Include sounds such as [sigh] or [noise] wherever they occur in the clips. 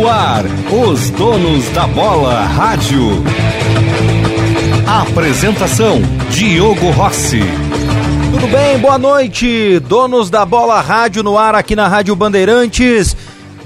No ar, os donos da bola rádio. Apresentação: Diogo Rossi. Tudo bem? Boa noite, donos da bola rádio no ar aqui na Rádio Bandeirantes.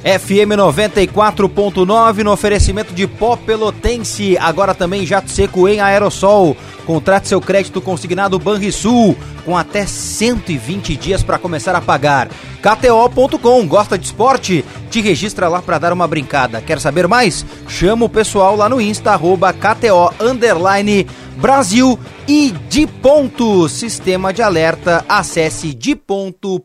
FM 94.9 no oferecimento de pó pelotense, agora também jato seco em aerossol. Contrate seu crédito consignado Banrisul com até 120 dias para começar a pagar. KTO.com, gosta de esporte? Te registra lá para dar uma brincada. Quer saber mais? Chama o pessoal lá no Insta, arroba KTO underline Brasil e de ponto. Sistema de alerta, acesse de ponto.com.br.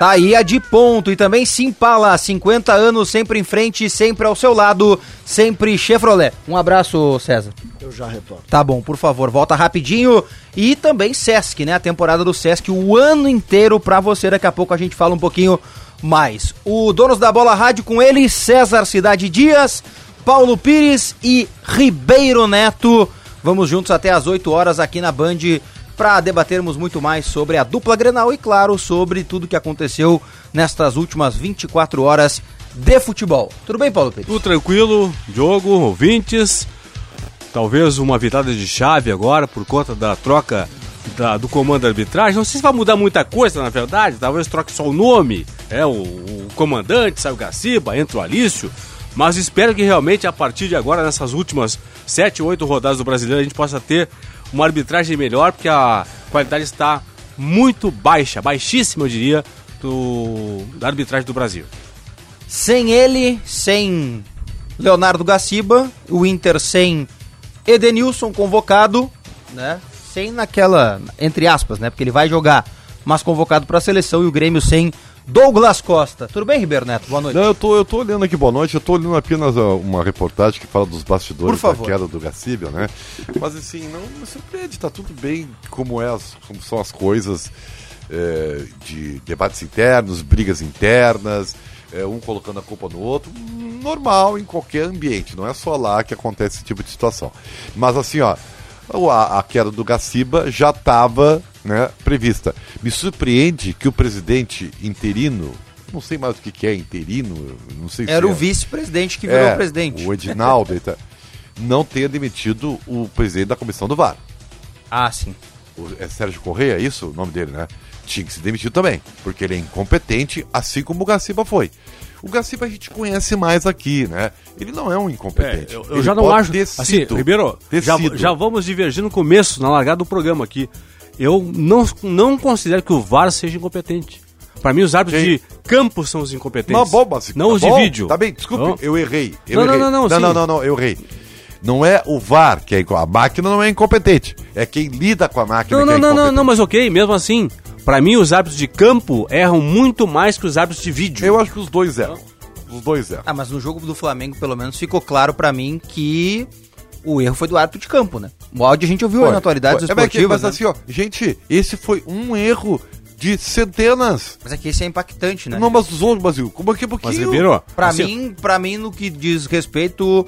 Tá aí a de ponto e também Simpala, 50 anos sempre em frente, sempre ao seu lado, sempre Chevrolet. Um abraço, César. Eu já retorno. Tá bom, por favor, volta rapidinho. E também Sesc, né? A temporada do Sesc o ano inteiro pra você. Daqui a pouco a gente fala um pouquinho mais. O Donos da Bola Rádio com ele, César Cidade Dias, Paulo Pires e Ribeiro Neto. Vamos juntos até as 8 horas aqui na Band para debatermos muito mais sobre a dupla Grenal e, claro, sobre tudo que aconteceu nestas últimas 24 horas de futebol. Tudo bem, Paulo Pires? Tudo tranquilo, Diogo, ouvintes. Talvez uma virada de chave agora por conta da troca da, do comando arbitragem. Não sei se vai mudar muita coisa, na verdade. Talvez troque só o nome. É, o, o comandante, sai o Gaciba, entra o Alício. Mas espero que realmente a partir de agora, nessas últimas 7, 8 rodadas do brasileiro, a gente possa ter uma arbitragem melhor, porque a qualidade está muito baixa, baixíssima, eu diria, do, da arbitragem do Brasil. Sem ele, sem Leonardo Gaciba, o Inter sem Edenilson convocado, né? Sem naquela, entre aspas, né? Porque ele vai jogar, mas convocado para a seleção e o Grêmio sem Douglas Costa. Tudo bem, Ribeiro Neto? Boa noite. Não, eu tô, eu tô olhando aqui, boa noite. Eu tô olhando apenas uh, uma reportagem que fala dos bastidores da queda do Gacíbia, né? Mas assim, não me surpreende, tá tudo bem como, é como são as coisas é, de debates internos, brigas internas, é, um colocando a culpa no outro. Normal em qualquer ambiente, não é só lá que acontece esse tipo de situação. Mas assim, ó, a, a queda do Gaciba já estava né, prevista. Me surpreende que o presidente interino, não sei mais o que, que é interino, não sei Era se o é, vice-presidente que virou é, presidente. O Edinaldo, não tenha demitido o presidente da comissão do VAR. Ah, sim. O, é Sérgio Correia, é isso o nome dele, né? Tinha que ser demitido também, porque ele é incompetente, assim como o Gaciba foi. O Gaciba a gente conhece mais aqui, né? Ele não é um incompetente. É, eu, eu já não acho. Assim, Ribeiro, já, já, vamos divergir no começo, na largada do programa aqui. Eu não, não considero que o VAR seja incompetente. Para mim, os árbitros Sim. de campo são os incompetentes. Mas bom, mas, não tá os bom, de vídeo. Tá bem, desculpe, não. eu errei. Eu não, errei. não, não, não, não, não, não, não, eu errei. Não é o VAR que é A máquina não é incompetente. É quem lida com a máquina não, que não, é não, não, não, mas ok, mesmo assim. Para mim, os árbitros de campo erram muito mais que os árbitros de vídeo. Eu acho que os dois erram. Os dois erram. Ah, mas no jogo do Flamengo, pelo menos, ficou claro para mim que o erro foi do árbitro de campo, né? O áudio a gente ouviu aí na atualidade esportiva. É, mas né? assim, ó, gente, esse foi um erro de centenas. Mas é que esse é impactante, né? Não, mas os outros, Brasil, como é que pouquinho? Mas Ribeiro, pra assim, mim, para mim no que diz respeito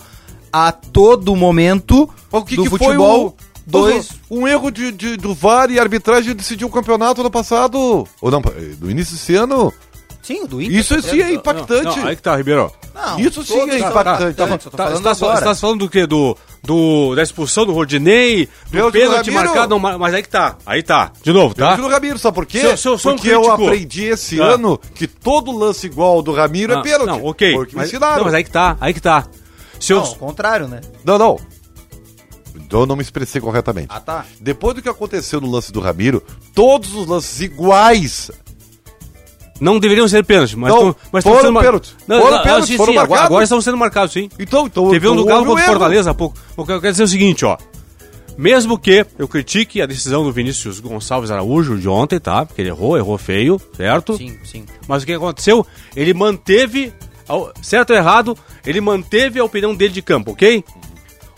a todo momento o que do que futebol, foi o, dois um erro de, de, do VAR e arbitragem decidiu o campeonato ano passado, ou não, do início desse ano. Sim, do Inter. Isso sim é impactante. Não, não, aí que tá, Ribeiro. Não, Isso sim é impactante. tô Tá, falando você, tá, agora. você tá falando do quê? Do, do, da expulsão do Rodinei, do Pênalti do pênalti marcado, não, mas aí que tá. Aí tá. De novo, tá? Pênalti do Ramiro, sabe por quê? Se eu- se eu sou um Porque eu aprendi esse Ah. ano que todo lance igual do Ramiro é Não, pênalti. Não, ok. Foi o que me Mas, ensinaram. não, mas aí que tá. Aí que tá. Se eu, Não, ao contrário, né? Não, não. Então eu não me expressei corretamente. Ah, tá. Depois do que aconteceu no lance do Ramiro, todos os lances iguais. Não deveriam ser pênalti, mas Não, tão- mas foram sendo mar- pênalti. Não, Foram não, pênalti, sim, foram sim, marcados. agora estão sendo marcados, sim. Então, então Teve um do Galo um contra o. Fortaleza há pouco. O que eu quero dizer é o seguinte, ó. Mesmo que eu critique a decisão do Vinícius Gonçalves Araújo de ontem, tá? Porque ele errou, errou feio, certo? Sim, sim. Mas o que aconteceu? Ele manteve, certo ou errado, ele manteve a opinião dele de campo, ok?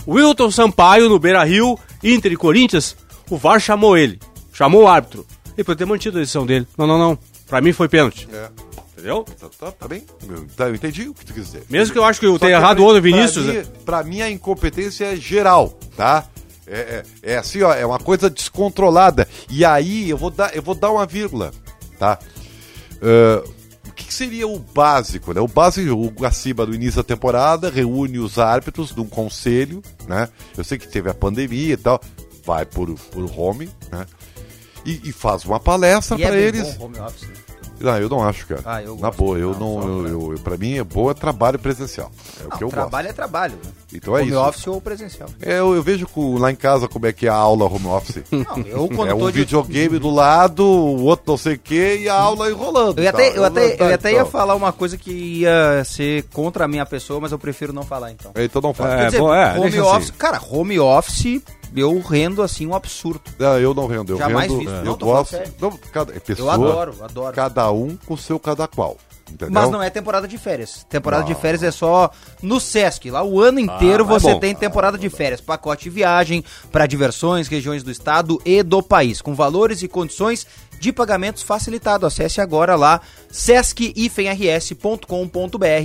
Wilton Sampaio no Beira Rio, Inter e Corinthians, o VAR chamou ele, chamou o árbitro. Ele poderia ter mantido a decisão dele. Não, não, não. Pra mim foi pênalti. É. Entendeu? Tá, tá, tá bem? Eu, tá, eu entendi o que tu quis dizer. Mesmo que eu acho que eu tenha errado o outro Vinícius. Pra né? mim, pra mim a incompetência é geral, tá? É, é, é, assim, ó, é uma coisa descontrolada. E aí eu vou dar, eu vou dar uma vírgula, tá? Uh, o que, que, seria o básico, né? O básico, o Gaciba no início da temporada reúne os árbitros de um conselho, né? Eu sei que teve a pandemia e tal, vai por, por home, né? E, e faz uma palestra para é eles. Bom home office, né? Não, eu não acho, cara. Ah, eu Na boa, eu não. não eu, eu, pra mim é boa trabalho presencial. É não, o que eu trabalho gosto. é trabalho. Né? Então é home isso. Home office ou presencial. É, eu, eu vejo com, lá em casa como é que é a aula home office. [laughs] Não, eu quando é um videogame de... do lado, o outro não sei o quê e a aula enrolando. Eu, até, eu, até, eu até ia falar uma coisa que ia ser contra a minha pessoa, mas eu prefiro não falar então. Então não fala. É, dizer, bom, é, home office, assim. cara, home office eu rendo assim um absurdo. Não, eu não rendo. Eu Jamais rendo, visto. Eu não, gosto. Não, cada, é pessoa, eu adoro, adoro. Cada um com o seu cada qual. Entendeu? Mas não é temporada de férias. Temporada não. de férias é só no Sesc. Lá o ano inteiro ah, você é tem temporada de férias. Pacote de viagem para diversões, regiões do estado e do país. Com valores e condições de pagamentos facilitado. Acesse agora lá sesc-rs.com.br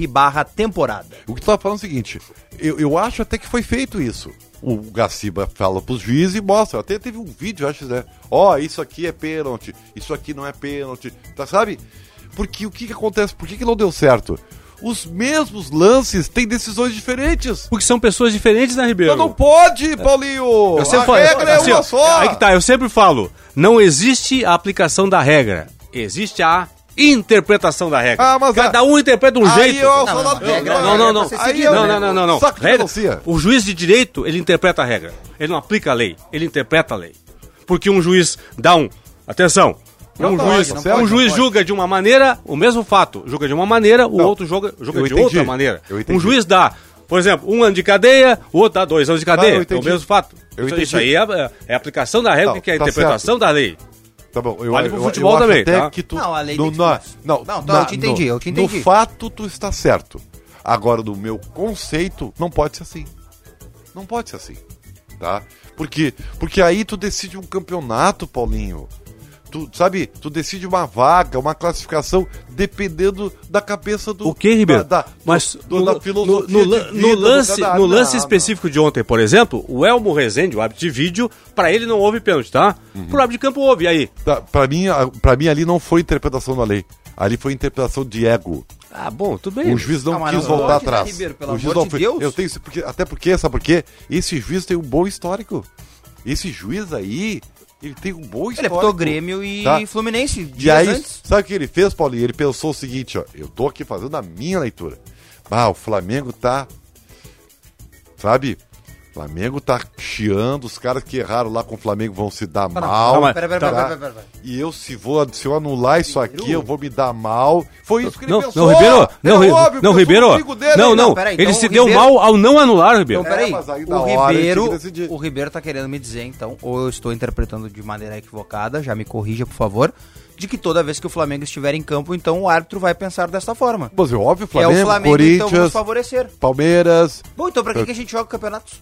barra temporada. O que tu tá falando é o seguinte, eu, eu acho até que foi feito isso o Gaciba fala pros juízes e mostra. Até teve um vídeo, acho, né? Ó, oh, isso aqui é pênalti, isso aqui não é pênalti, tá, sabe? Porque o que, que acontece? Por que, que não deu certo? Os mesmos lances têm decisões diferentes. Porque são pessoas diferentes, né, Ribeiro? Mas não pode, Paulinho! Eu sempre a falo, regra é assim, uma só! Aí que tá, eu sempre falo, não existe a aplicação da regra. Existe a interpretação da regra. Ah, Cada um interpreta um aí jeito. Eu não, não, regra, não, não, não. Aí não, não, não, não, não. Regra, o juiz de direito, ele interpreta a regra. Ele não aplica a lei, ele interpreta a lei. Porque um juiz dá um. Atenção, um juiz, um juiz julga de uma maneira o mesmo fato, julga de uma maneira, o outro julga, julga de outra maneira. Um juiz dá, por exemplo, um ano de cadeia, o outro dá dois anos de cadeia. é o mesmo fato. Isso, isso, aí é, é, a aplicação da regra, que é a tá interpretação certo. da lei. Tá bom, eu, vale pro futebol eu, também, tá? que tu, não, a lei no, na, não, não, na, eu te entendi, no, eu te entendi. No fato, tu está certo. Agora, no meu conceito, não pode ser assim. Não pode ser assim, tá? Porque, porque aí tu decide um campeonato, Paulinho tu sabe, tu decide uma vaga, uma classificação dependendo da cabeça do O que, Ribeiro? Da, da, Mas do, no, da filosofia no, no, no lance, no lance específico de ontem, por exemplo, o Elmo Rezende, o árbitro de vídeo, para ele não houve pênalti, tá? Uhum. Pro árbitro de campo houve, e aí? Tá, para mim, para mim ali não foi interpretação da lei. Ali foi interpretação de ego. Ah, bom, tudo bem. O juiz não, ah, quis não voltar pode, né, atrás. Né, Ribeiro, pelo o juiz amor não foi. Deus. Eu tenho porque até porque sabe por quê? Esse juiz tem um bom histórico. Esse juiz aí, ele tem um bom histórico. Ele apitou Grêmio e tá? Fluminense E aí, antes. sabe o que ele fez, Paulinho? Ele pensou o seguinte, ó. Eu tô aqui fazendo a minha leitura. Ah, o Flamengo tá... Sabe? Flamengo tá chiando, os caras que erraram lá com o Flamengo vão se dar não, mal. Não, mas, pera, pera, tá? pera, E eu, se, vou, se eu anular isso aqui, eu vou me dar mal. Foi isso que ele não, pensou. Não, Ribeiro, não, é óbvio, não, Ribeiro. Dele, não, não, peraí, então, ele se Ribeiro... deu mal ao não anular, Ribeiro. Então, peraí, é, o, Ribeiro, o Ribeiro tá querendo me dizer, então, ou eu estou interpretando de maneira equivocada, já me corrija, por favor de que toda vez que o Flamengo estiver em campo, então o árbitro vai pensar desta forma. Mas é óbvio, Flamengo, é o Flamengo Corinthians, então vamos favorecer. Palmeiras. Bom, então pra que, que a gente joga campeonatos?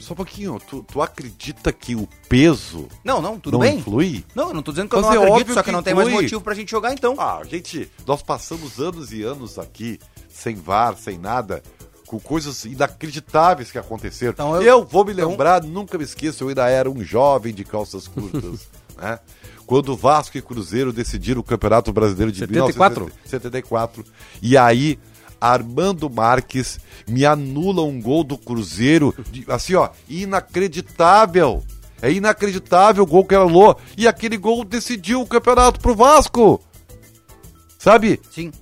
Só um pouquinho, tu, tu acredita que o peso Não, não, tudo não bem. influi? Não, eu não tô dizendo que eu não é acredito, só que, que não tem mais motivo pra gente jogar então. Ah, gente, nós passamos anos e anos aqui, sem VAR, sem nada, com coisas inacreditáveis que aconteceram. Então, eu, eu, vou me então lembrar, então... nunca me esqueço, eu ainda era um jovem de calças curtas, [laughs] né? Quando Vasco e Cruzeiro decidiram o Campeonato Brasileiro de 74. 1974. E aí, Armando Marques me anula um gol do Cruzeiro, de, assim, ó, inacreditável. É inacreditável o gol que era Lô. E aquele gol decidiu o campeonato pro Vasco. Sabe? Sim.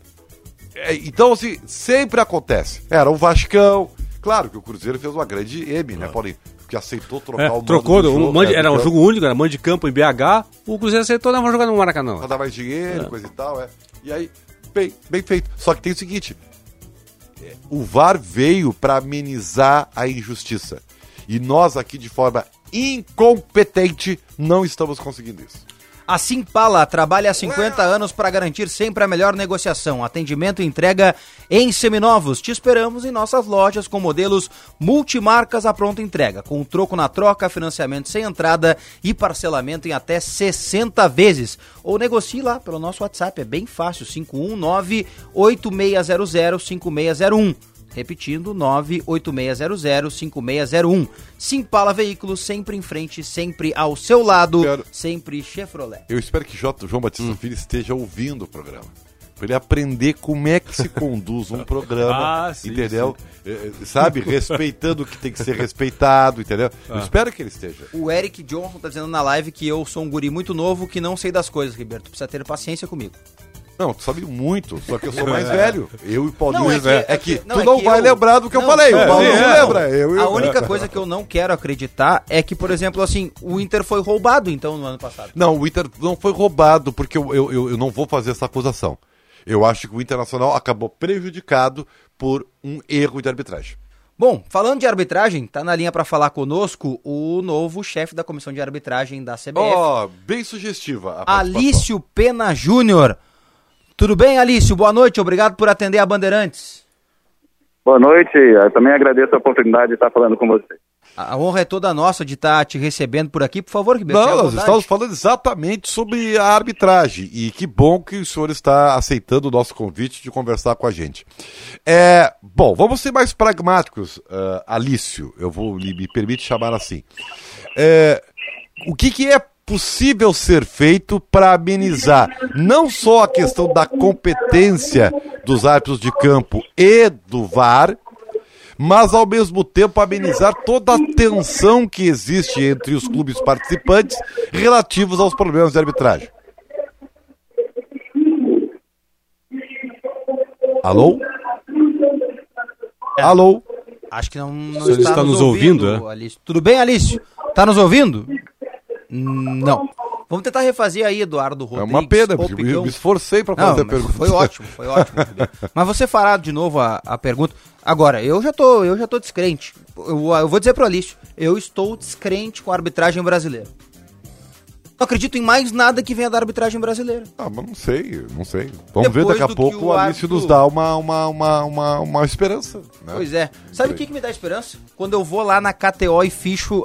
É, então, assim, sempre acontece. Era o Vascão. Claro que o Cruzeiro fez uma grande M, né, Paulinho? Que aceitou trocar é, o trocou, um jogo, era um jogo único, era mando de campo em BH, o Cruzeiro aceitou, não, vou jogar no Maracanã. Pra dar mais dinheiro, é. coisa e tal, é. E aí, bem, bem feito. Só que tem o seguinte, o VAR veio para amenizar a injustiça. E nós aqui, de forma incompetente, não estamos conseguindo isso. A Simpala trabalha há 50 anos para garantir sempre a melhor negociação, atendimento e entrega em seminovos. Te esperamos em nossas lojas com modelos multimarcas à pronta entrega, com troco na troca, financiamento sem entrada e parcelamento em até 60 vezes. Ou negocie lá pelo nosso WhatsApp, é bem fácil, 519 8600 5601. Repetindo, 986005601. Simpala Veículos, sempre em frente, sempre ao seu lado, Quero... sempre Chevrolet. Eu espero que J. João Batista hum. Filho esteja ouvindo o programa. Para ele aprender como é que se conduz um [laughs] programa, ah, sim, entendeu? Sim. É, é, sabe? Respeitando o que tem que ser respeitado, entendeu? Ah. Eu espero que ele esteja. O Eric John tá dizendo na live que eu sou um guri muito novo que não sei das coisas, Riberto. Precisa ter paciência comigo. Não, tu sabe muito, só que eu sou mais velho. Eu e Paulinho. Não, é que, é, é que não, tu é não vai eu... lembrar do que não, eu falei. o Paulo não lembra. Eu, eu... A única coisa que eu não quero acreditar é que, por exemplo, assim, o Inter foi roubado, então, no ano passado. Não, o Inter não foi roubado, porque eu, eu, eu, eu não vou fazer essa acusação. Eu acho que o Internacional acabou prejudicado por um erro de arbitragem. Bom, falando de arbitragem, tá na linha para falar conosco o novo chefe da comissão de arbitragem da CBF. Ó, oh, bem sugestiva. Alício Pena Júnior. Tudo bem, Alício? Boa noite, obrigado por atender a Bandeirantes. Boa noite, eu também agradeço a oportunidade de estar falando com você. A honra é toda nossa de estar te recebendo por aqui. Por favor, Ribeiro. Não, nós estamos falando exatamente sobre a arbitragem. E que bom que o senhor está aceitando o nosso convite de conversar com a gente. É, bom, vamos ser mais pragmáticos, uh, Alício. Eu vou me permite chamar assim. É, o que, que é possível ser feito para amenizar não só a questão da competência dos árbitros de campo e do VAR, mas ao mesmo tempo amenizar toda a tensão que existe entre os clubes participantes relativos aos problemas de arbitragem. Alô? É. Alô? Acho que não, não está, está, nos, ouvindo, ouvindo é? Tudo bem, Alice? Está nos ouvindo? Não. Vamos tentar refazer aí, Eduardo Rodrigues. É uma pena, porque eu me esforcei para fazer Não, a pergunta. Foi ótimo, foi ótimo. mas você fará de novo a, a pergunta. Agora, eu já tô, eu já tô descrente. Eu, eu vou dizer pro Alício, eu estou descrente com a arbitragem brasileira. Não acredito em mais nada que venha da arbitragem brasileira. Ah, mas não sei, não sei. Vamos Depois ver daqui a pouco o, Alício nos dá uma, uma, uma, uma, uma esperança. Né? Pois é. Sabe o que, que me dá esperança? Quando eu vou lá na KTO e ficho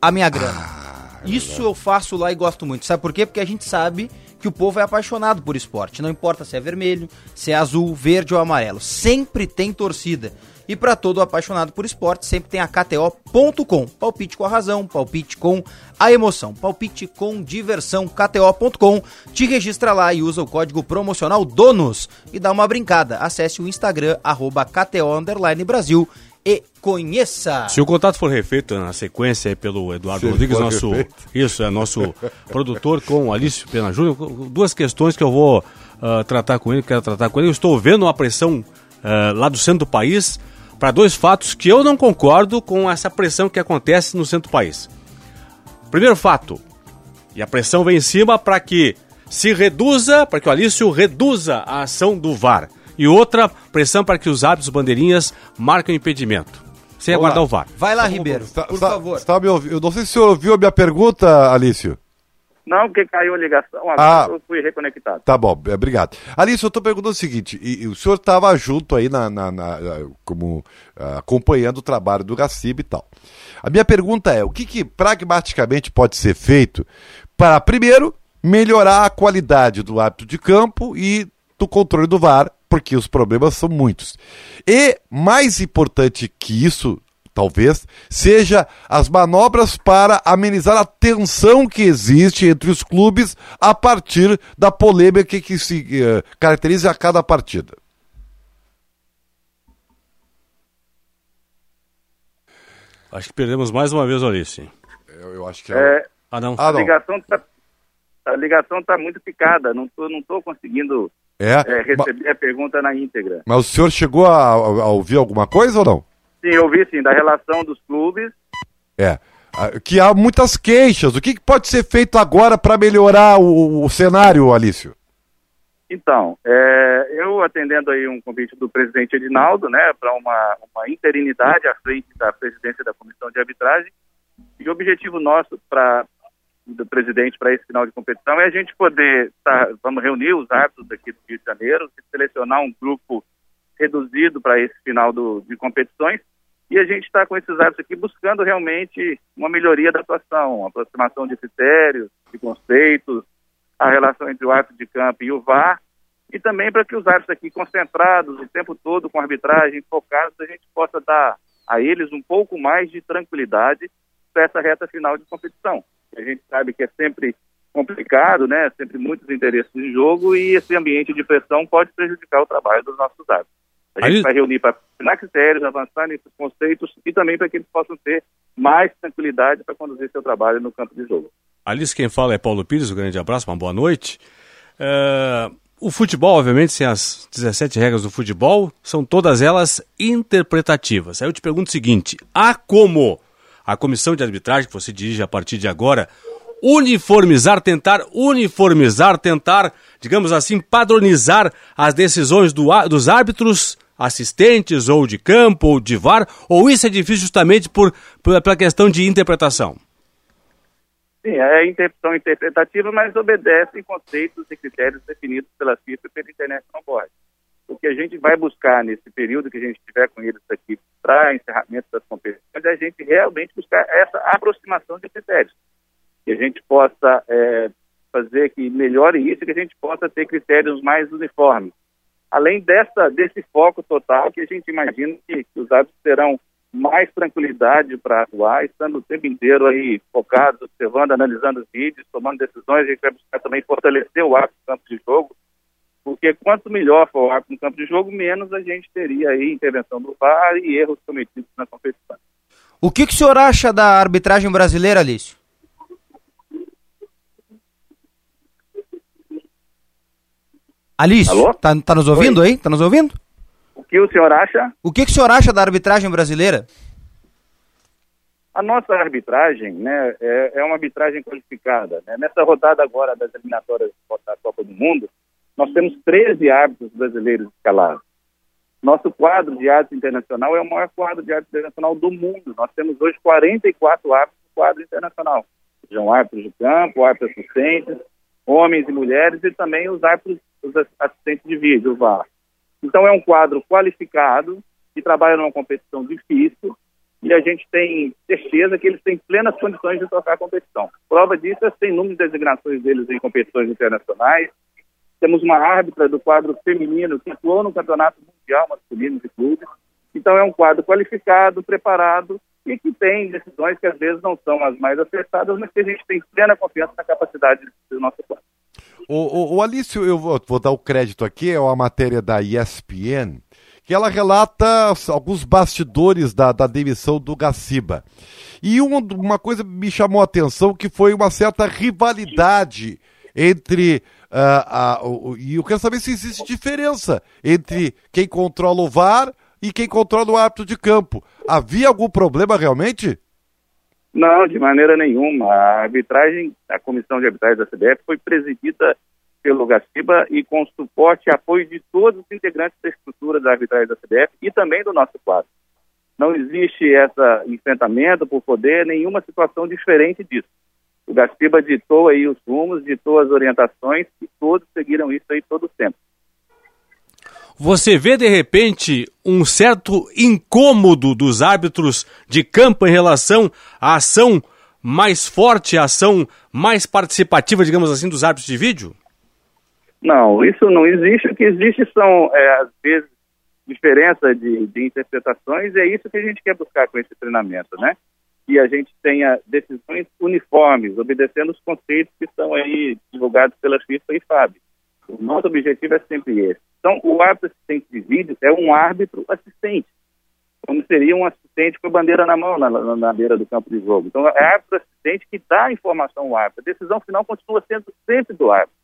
a minha grana. Ah. Isso eu faço lá e gosto muito. Sabe por quê? Porque a gente sabe que o povo é apaixonado por esporte. Não importa se é vermelho, se é azul, verde ou amarelo. Sempre tem torcida. E para todo apaixonado por esporte, sempre tem a KTO.com. Palpite com a razão, palpite com a emoção, palpite com diversão. KTO.com. Te registra lá e usa o código promocional DONOS e dá uma brincada. Acesse o Instagram, arroba KTO Brasil e conheça. Se o contato for refeito na sequência pelo Eduardo Rodrigues, nosso isso é nosso [laughs] produtor com Alício Pena Júnior, duas questões que eu vou uh, tratar com ele, quero tratar com ele. Eu estou vendo uma pressão uh, lá do centro do país para dois fatos que eu não concordo com essa pressão que acontece no centro do país. Primeiro fato, e a pressão vem em cima para que se reduza, para que o Alício reduza a ação do VAR e outra pressão para que os árbitros bandeirinhas marquem o impedimento. Sem Olá. aguardar o VAR. Vai lá, Ribeiro, está, por está, favor. Está me ouvindo? Eu não sei se o senhor ouviu a minha pergunta, Alício. Não, porque caiu a ligação, ah, eu fui reconectado. Tá bom, é, obrigado. Alice, eu estou perguntando o seguinte, e, e o senhor estava junto aí, na, na, na como uh, acompanhando o trabalho do Gaciba e tal. A minha pergunta é, o que, que pragmaticamente pode ser feito para, primeiro, melhorar a qualidade do hábito de campo e do controle do VAR porque os problemas são muitos. E mais importante que isso, talvez, seja as manobras para amenizar a tensão que existe entre os clubes a partir da polêmica que se uh, caracteriza a cada partida. Acho que perdemos mais uma vez o Alice. Eu, eu acho que é... é... Ah, não. Ah, não. A ligação está a ligação tá muito picada, não tô, não tô conseguindo é, é receber mas, a pergunta na íntegra. Mas o senhor chegou a, a, ouvir alguma coisa ou não? Sim, eu ouvi sim, da relação dos clubes. É. Que há muitas queixas. O que, que pode ser feito agora para melhorar o, o, cenário, Alício? Então, é, eu atendendo aí um convite do presidente Edinaldo, né, para uma, uma interinidade à frente da presidência da comissão de arbitragem, e o objetivo nosso para do presidente para esse final de competição é a gente poder, tá, vamos reunir os árbitros aqui do Rio de Janeiro, selecionar um grupo reduzido para esse final do, de competições e a gente está com esses árbitros aqui buscando realmente uma melhoria da atuação, aproximação de critérios, de conceitos, a relação entre o árbitro de campo e o VAR e também para que os árbitros aqui concentrados o tempo todo com arbitragem, focados, a gente possa dar a eles um pouco mais de tranquilidade para essa reta final de competição. A gente sabe que é sempre complicado, né? Sempre muitos interesses em jogo e esse ambiente de pressão pode prejudicar o trabalho dos nossos árbitros. A gente vai reunir para afinar critérios, avançar nesses conceitos e também para que eles possam ter mais tranquilidade para conduzir seu trabalho no campo de jogo. Alice, quem fala é Paulo Pires, um grande abraço, uma boa noite. Uh, o futebol, obviamente, sem as 17 regras do futebol, são todas elas interpretativas. Aí eu te pergunto o seguinte: há como a comissão de arbitragem que você dirige a partir de agora uniformizar, tentar uniformizar, tentar, digamos assim, padronizar as decisões do, dos árbitros assistentes ou de campo ou de VAR, ou isso é difícil justamente por, por pela questão de interpretação? Sim, é interpretação interpretativa, mas obedece conceitos e critérios definidos pela FIFA e pela International Board. O que a gente vai buscar nesse período que a gente tiver com eles aqui para encerramento das competições é a gente realmente buscar essa aproximação de critérios. Que a gente possa é, fazer que melhore isso que a gente possa ter critérios mais uniformes além dessa, desse foco total que a gente imagina que, que os árbitros terão mais tranquilidade para atuar, estando o tempo inteiro aí focados, observando, analisando os vídeos, tomando decisões, a gente vai buscar também fortalecer o árbitro no campo de jogo, porque quanto melhor for o árbitro no campo de jogo, menos a gente teria aí intervenção do VAR e erros cometidos na competição. O que, que o senhor acha da arbitragem brasileira, Alício? Alice, tá, tá nos ouvindo Oi. aí? Tá nos ouvindo? O que o senhor acha? O que, que o senhor acha da arbitragem brasileira? A nossa arbitragem né, é, é uma arbitragem qualificada. Né? Nessa rodada agora das eliminatórias da Copa do Mundo, nós temos 13 árbitros brasileiros escalados. Nosso quadro de árbitro internacional é o maior quadro de árbitro internacional do mundo. Nós temos hoje 44 árbitros no quadro internacional. Sejam árbitros de campo, árbitros assistentes, homens e mulheres, e também os árbitros os assistentes de vídeo, o VAR. Então é um quadro qualificado, que trabalha numa competição difícil, e a gente tem certeza que eles têm plenas condições de tocar a competição. Prova disso é sem número de designações deles em competições internacionais. Temos uma árbitra do quadro feminino que atuou no Campeonato Mundial Masculino de Clubes. Então é um quadro qualificado, preparado e que tem decisões que às vezes não são as mais acertadas, mas que a gente tem plena confiança na capacidade do nosso quadro. O, o, o Alício, eu vou, vou, dar o crédito aqui, é uma matéria da ESPN, que ela relata alguns bastidores da, da demissão do Gaciba. E uma, uma coisa me chamou a atenção que foi uma certa rivalidade entre. A, o, e eu quero saber se existe diferença entre quem controla o VAR e quem controla o árbitro de campo. Havia algum problema realmente? Não, de maneira nenhuma. A arbitragem, a comissão de arbitragem da CBF foi presidida pelo Gaciba e com suporte e apoio de todos os integrantes da estrutura da arbitragem da CBF e também do nosso quadro. Não existe esse enfrentamento por poder, nenhuma situação diferente disso. O Gaciba ditou aí os rumos, ditou as orientações e todos seguiram isso aí todo o tempo. Você vê de repente um certo incômodo dos árbitros de campo em relação à ação mais forte, à ação mais participativa, digamos assim, dos árbitros de vídeo? Não, isso não existe. O que existe são, é, às vezes, diferença de, de interpretações, e é isso que a gente quer buscar com esse treinamento, né? Que a gente tenha decisões uniformes, obedecendo os conceitos que estão aí divulgados pela FIFA e FAB. O nosso objetivo é sempre esse. Então, o árbitro assistente de vídeo é um árbitro assistente, como seria um assistente com a bandeira na mão, na, na, na beira do campo de jogo. Então, é árbitro assistente que dá a informação ao árbitro. A decisão final continua sendo sempre do árbitro.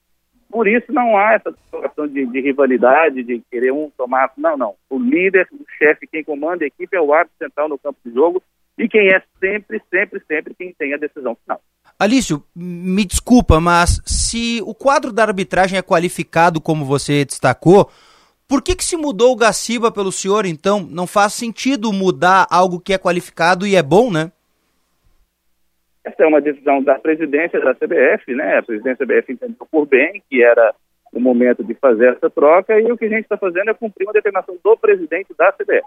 Por isso, não há essa situação de, de rivalidade, de querer um tomar. Não, não. O líder, o chefe, quem comanda a equipe é o árbitro central no campo de jogo e quem é sempre, sempre, sempre quem tem a decisão final. Alício, me desculpa, mas se o quadro da arbitragem é qualificado como você destacou, por que, que se mudou o Gaciba pelo senhor, então? Não faz sentido mudar algo que é qualificado e é bom, né? Essa é uma decisão da presidência da CBF, né? A presidência da CBF entendeu por bem que era o momento de fazer essa troca e o que a gente está fazendo é cumprir uma determinação do presidente da CBF.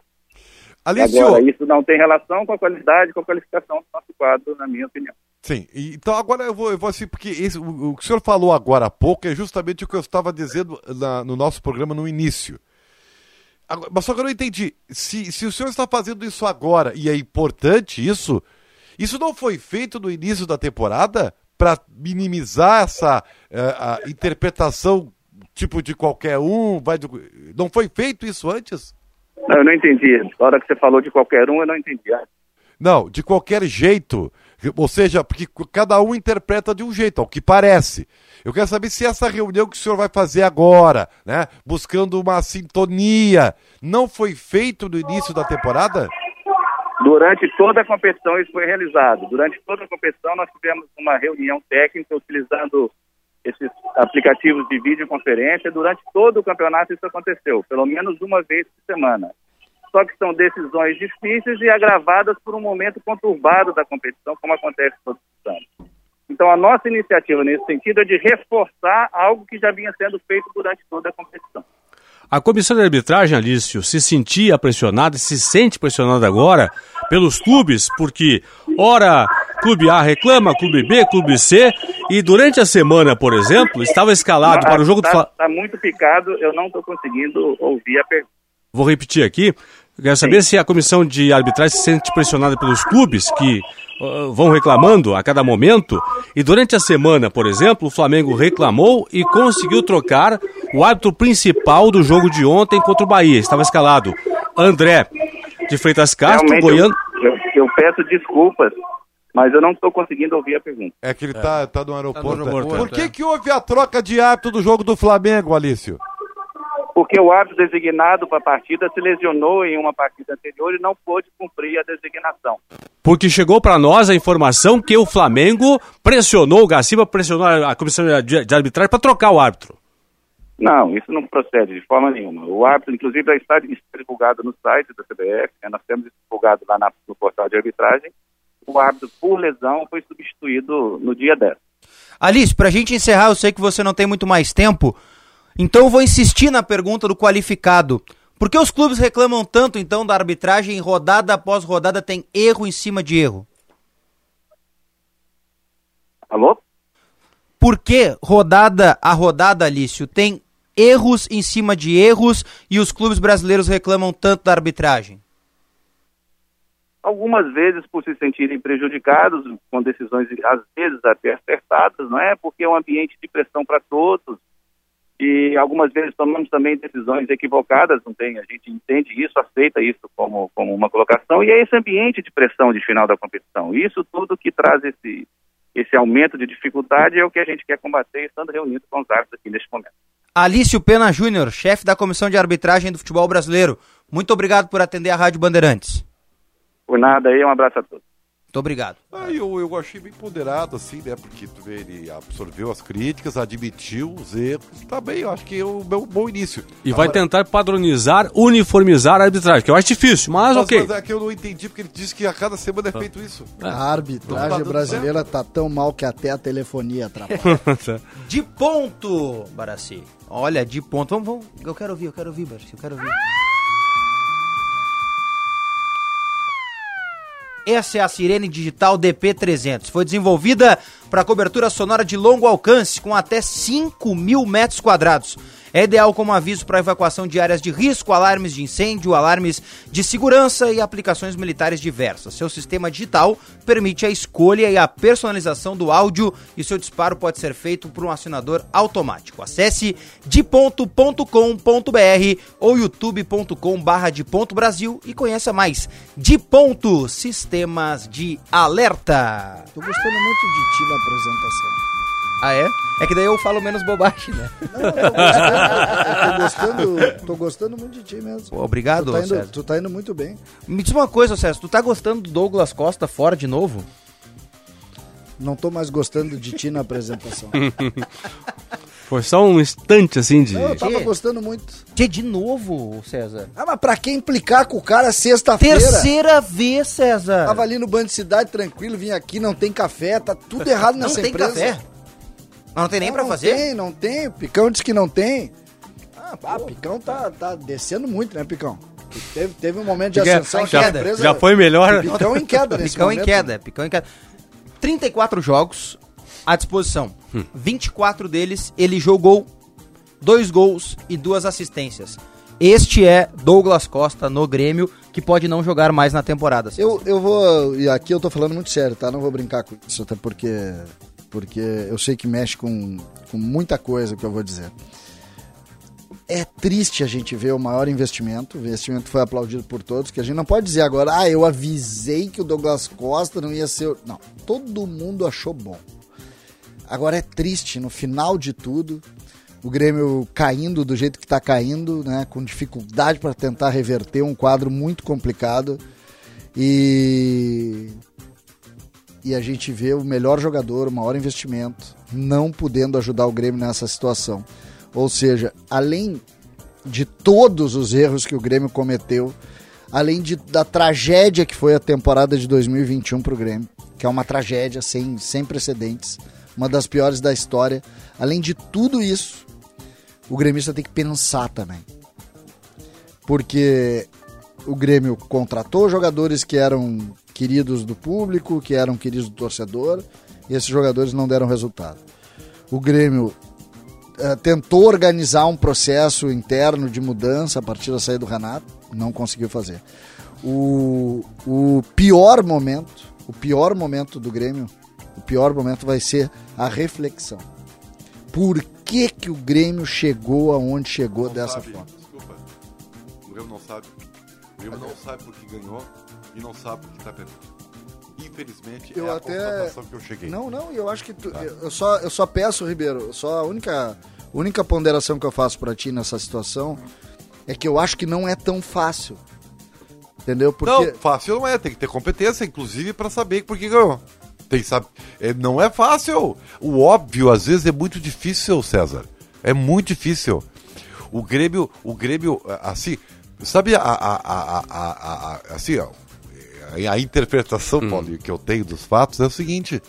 Alicio... Agora, isso não tem relação com a qualidade, com a qualificação do nosso quadro, na minha opinião. Sim, então agora eu vou, eu vou assim, porque esse, o, o, que o senhor falou agora há pouco é justamente o que eu estava dizendo na, no nosso programa no início. Agora, mas só que eu não entendi. Se, se o senhor está fazendo isso agora, e é importante isso, isso não foi feito no início da temporada para minimizar essa uh, interpretação tipo de qualquer um? Vai do... Não foi feito isso antes? Não, eu não entendi. Na hora que você falou de qualquer um, eu não entendi. Não, de qualquer jeito. Ou seja, porque cada um interpreta de um jeito, ao que parece. Eu quero saber se essa reunião que o senhor vai fazer agora, né, buscando uma sintonia, não foi feito no início da temporada? Durante toda a competição isso foi realizado. Durante toda a competição nós tivemos uma reunião técnica utilizando esses aplicativos de videoconferência. Durante todo o campeonato isso aconteceu, pelo menos uma vez por semana só que são decisões difíceis e agravadas por um momento conturbado da competição, como acontece todos os anos. Então, a nossa iniciativa nesse sentido é de reforçar algo que já vinha sendo feito durante toda a competição. A comissão de arbitragem, Alício, se sentia pressionada, se sente pressionada agora pelos clubes, porque, ora, clube A reclama, clube B, clube C, e durante a semana, por exemplo, estava escalado para o jogo tá, do Está muito picado, eu não estou conseguindo ouvir a pergunta. Vou repetir aqui. Quero saber Sim. se a comissão de arbitragem se sente pressionada pelos clubes que uh, vão reclamando a cada momento. E durante a semana, por exemplo, o Flamengo reclamou e conseguiu trocar o árbitro principal do jogo de ontem contra o Bahia. Estava escalado André de Freitas Castro, Realmente, Goiano. Eu, eu, eu, peço desculpas. Mas eu não estou conseguindo ouvir a pergunta. É que ele está é. tá no aeroporto. Tá no aeroporto Por que, é. que houve a troca de árbitro do jogo do Flamengo, Alício? Porque o árbitro designado para a partida se lesionou em uma partida anterior e não pôde cumprir a designação. Porque chegou para nós a informação que o Flamengo pressionou o Gaciba, pressionou a comissão de arbitragem para trocar o árbitro. Não, isso não procede de forma nenhuma. O árbitro, inclusive, já está divulgado no site da CBF, né? nós temos divulgado lá na, no portal de arbitragem. O árbitro, por lesão, foi substituído no dia 10. Alice, para a gente encerrar, eu sei que você não tem muito mais tempo. Então vou insistir na pergunta do qualificado. Por que os clubes reclamam tanto então da arbitragem rodada após rodada tem erro em cima de erro? Alô? Por que rodada a rodada, Alício, tem erros em cima de erros e os clubes brasileiros reclamam tanto da arbitragem? Algumas vezes por se sentirem prejudicados com decisões às vezes até acertadas, não é? Porque é um ambiente de pressão para todos, e algumas vezes tomamos também decisões equivocadas, não tem, a gente entende isso, aceita isso como, como uma colocação, e é esse ambiente de pressão de final da competição. Isso tudo que traz esse, esse aumento de dificuldade é o que a gente quer combater, estando reunido com os árbitros aqui neste momento. Alício Pena Júnior, chefe da Comissão de Arbitragem do Futebol Brasileiro, muito obrigado por atender a Rádio Bandeirantes. Por nada aí, um abraço a todos. Muito obrigado. Ah, eu, eu achei bem ponderado, assim, né? Porque tu vê, ele absorveu as críticas, admitiu os erros. Tá bem, eu acho que é um bom início. E Agora... vai tentar padronizar, uniformizar a arbitragem, que eu acho difícil, mas, mas ok. Mas é que eu não entendi, porque ele disse que a cada semana é feito isso. A arbitragem brasileira tá tão mal que até a telefonia atrapalha. [laughs] de ponto, Baraci. Olha, de ponto. Vamos, vamos. Eu quero ouvir, eu quero ouvir, Baraci, eu quero ouvir. Essa é a Sirene Digital DP300. Foi desenvolvida para cobertura sonora de longo alcance, com até 5 mil metros quadrados é ideal como aviso para evacuação de áreas de risco, alarmes de incêndio, alarmes de segurança e aplicações militares diversas. Seu sistema digital permite a escolha e a personalização do áudio e seu disparo pode ser feito por um assinador automático. Acesse diponto.com.br ou youtube.com/barra Brasil e conheça mais. De ponto Sistemas de Alerta. Tô gostando muito de ti na apresentação. Ah, é? É que daí eu falo menos bobagem, né? Não, tô, gostando, tô, gostando, tô gostando muito de ti mesmo. Obrigado, tu tá, indo, tu tá indo muito bem. Me diz uma coisa, César, tu tá gostando do Douglas Costa fora de novo? Não tô mais gostando de ti na apresentação. [laughs] Foi só um instante assim de. Não, eu tava gostando muito. Que de novo, César? Ah, mas pra que implicar com o cara sexta-feira? Terceira vez, César. Tava ali no Band Cidade tranquilo, vim aqui, não tem café, tá tudo errado nessa não empresa. Não tem café? Mas não tem nem não, pra fazer? Não tem, não tem. Picão disse que não tem. Ah, pá, Picão tá, tá descendo muito, né, Picão? Teve, teve um momento de ascensão. Já, empresa, já foi melhor. Picão em queda nesse Picão momento. em queda, picão em queda. 34 jogos à disposição. Hum. 24 deles ele jogou dois gols e duas assistências. Este é Douglas Costa no Grêmio, que pode não jogar mais na temporada. Eu, eu vou. E aqui eu tô falando muito sério, tá? Não vou brincar com isso, até porque. Porque eu sei que mexe com, com muita coisa que eu vou dizer. É triste a gente ver o maior investimento. O investimento foi aplaudido por todos, que a gente não pode dizer agora, ah, eu avisei que o Douglas Costa não ia ser. Não, todo mundo achou bom. Agora é triste, no final de tudo, o Grêmio caindo do jeito que está caindo, né, com dificuldade para tentar reverter um quadro muito complicado. E e a gente vê o melhor jogador, o maior investimento, não podendo ajudar o Grêmio nessa situação. Ou seja, além de todos os erros que o Grêmio cometeu, além de, da tragédia que foi a temporada de 2021 para o Grêmio, que é uma tragédia sem, sem precedentes, uma das piores da história, além de tudo isso, o gremista tem que pensar também. Porque o Grêmio contratou jogadores que eram queridos do público, que eram queridos do torcedor, e esses jogadores não deram resultado. O Grêmio uh, tentou organizar um processo interno de mudança a partir da saída do Renato, não conseguiu fazer. O, o pior momento, o pior momento do Grêmio, o pior momento vai ser a reflexão. Por que, que o Grêmio chegou aonde chegou não dessa sabe, forma? Desculpa. O Grêmio não sabe. O Grêmio não sabe porque ganhou e não sabe porque está perdendo. Infelizmente, eu é até... a que eu cheguei. Não, não, eu acho que tu... tá. eu, só, eu só peço, Ribeiro, só a única, única ponderação que eu faço para ti nessa situação é que eu acho que não é tão fácil. Entendeu? Porque... Não, fácil não é, tem que ter competência, inclusive, para saber por que ganhou. Tem, sabe, é, não é fácil. O óbvio, às vezes, é muito difícil, César. É muito difícil. O Grêmio, o Grêmio, assim, sabe a, a, a, a, a assim, ó, a interpretação, hum. Paulinho, que eu tenho dos fatos é o seguinte: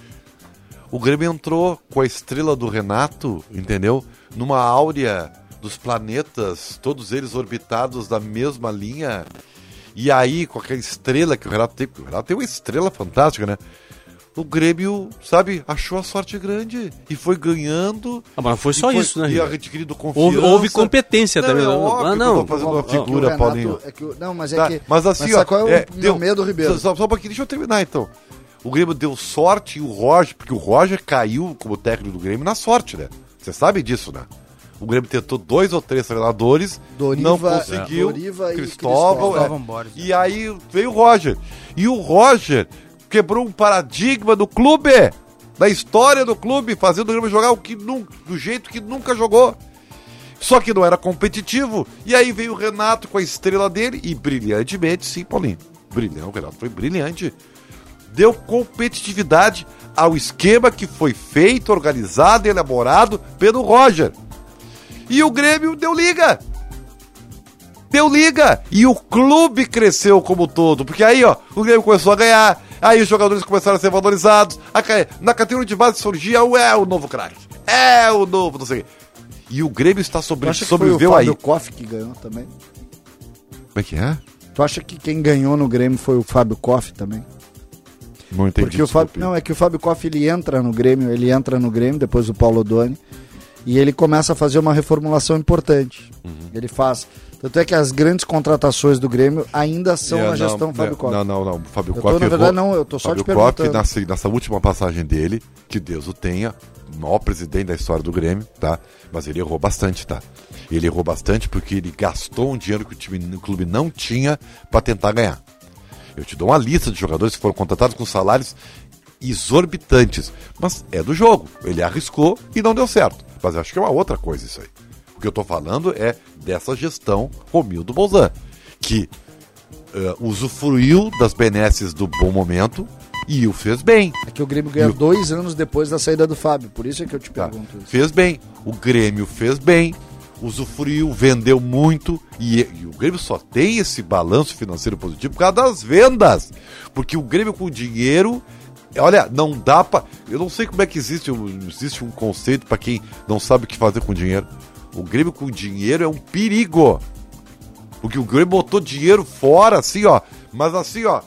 o Grêmio entrou com a estrela do Renato, entendeu? Numa áurea dos planetas, todos eles orbitados da mesma linha. E aí, com aquela estrela que o Renato tem, o Renato tem uma estrela fantástica, né? O Grêmio, sabe, achou a sorte grande e foi ganhando. Ah, mas não foi só foi, isso, né? E adquirido confiança. Houve, houve competência não, também. É óbvio ah, não. fazendo uma figura, Renato, Paulinho. É que, não, mas é tá, que. Mas assim, mas ó. Qual é o meu medo, Ribeiro? Só, só um pouquinho, deixa eu terminar então. O Grêmio deu sorte e o Roger, porque o Roger caiu como técnico do Grêmio na sorte, né? Você sabe disso, né? O Grêmio tentou dois ou três treinadores, Doriva, não conseguiu. Doriva Cristóvão, e, Cristóvão, é. e aí veio o Roger. E o Roger quebrou um paradigma do clube, da história do clube, fazendo o Grêmio jogar o que nunca, do jeito que nunca jogou. Só que não era competitivo. E aí veio o Renato com a estrela dele e brilhantemente, sim, Paulinho. Brilhante, o Renato foi brilhante. Deu competitividade ao esquema que foi feito, organizado elaborado pelo Roger. E o Grêmio deu liga. Deu liga. E o clube cresceu como todo. Porque aí, ó, o Grêmio começou a ganhar. Aí os jogadores começaram a ser valorizados. Na categoria de base surgia o é o novo craque. É o novo, não sei. E o Grêmio está sobre, sobreviveu aí. Foi o Fábio Koff que ganhou também? Como é que é? Tu acha que quem ganhou no Grêmio foi o Fábio Koff também? Não entendi. Porque o Fábio, não, é que o Fábio Koff ele entra no Grêmio, ele entra no Grêmio depois do Paulo Doni e ele começa a fazer uma reformulação importante. Uhum. Ele faz tanto é que as grandes contratações do Grêmio ainda são é, na gestão não, Fábio Kopp. Não, não, não. Fábio Kopp. Na verdade, não, eu tô só Fábio te. Kopp, nessa, nessa última passagem dele, que Deus o tenha, maior presidente da história do Grêmio, tá? Mas ele errou bastante, tá? Ele errou bastante porque ele gastou um dinheiro que o time o clube não tinha para tentar ganhar. Eu te dou uma lista de jogadores que foram contratados com salários exorbitantes. Mas é do jogo. Ele arriscou e não deu certo. Mas eu acho que é uma outra coisa isso aí. O que eu estou falando é dessa gestão Romildo Bolzan, que uh, usufruiu das benesses do bom momento e o fez bem. É que o Grêmio ganhou dois anos depois da saída do Fábio, por isso é que eu te tá. pergunto isso. Fez bem. O Grêmio fez bem, usufruiu, vendeu muito e, e, o Grêmio só tem esse balanço financeiro positivo por causa das vendas. Porque o Grêmio com dinheiro, olha, não dá para, eu não sei como é que existe, existe um conceito para quem não sabe o que fazer com dinheiro. O Grêmio com dinheiro é um perigo. Porque o Grêmio botou dinheiro fora, assim, ó. Mas assim, ó.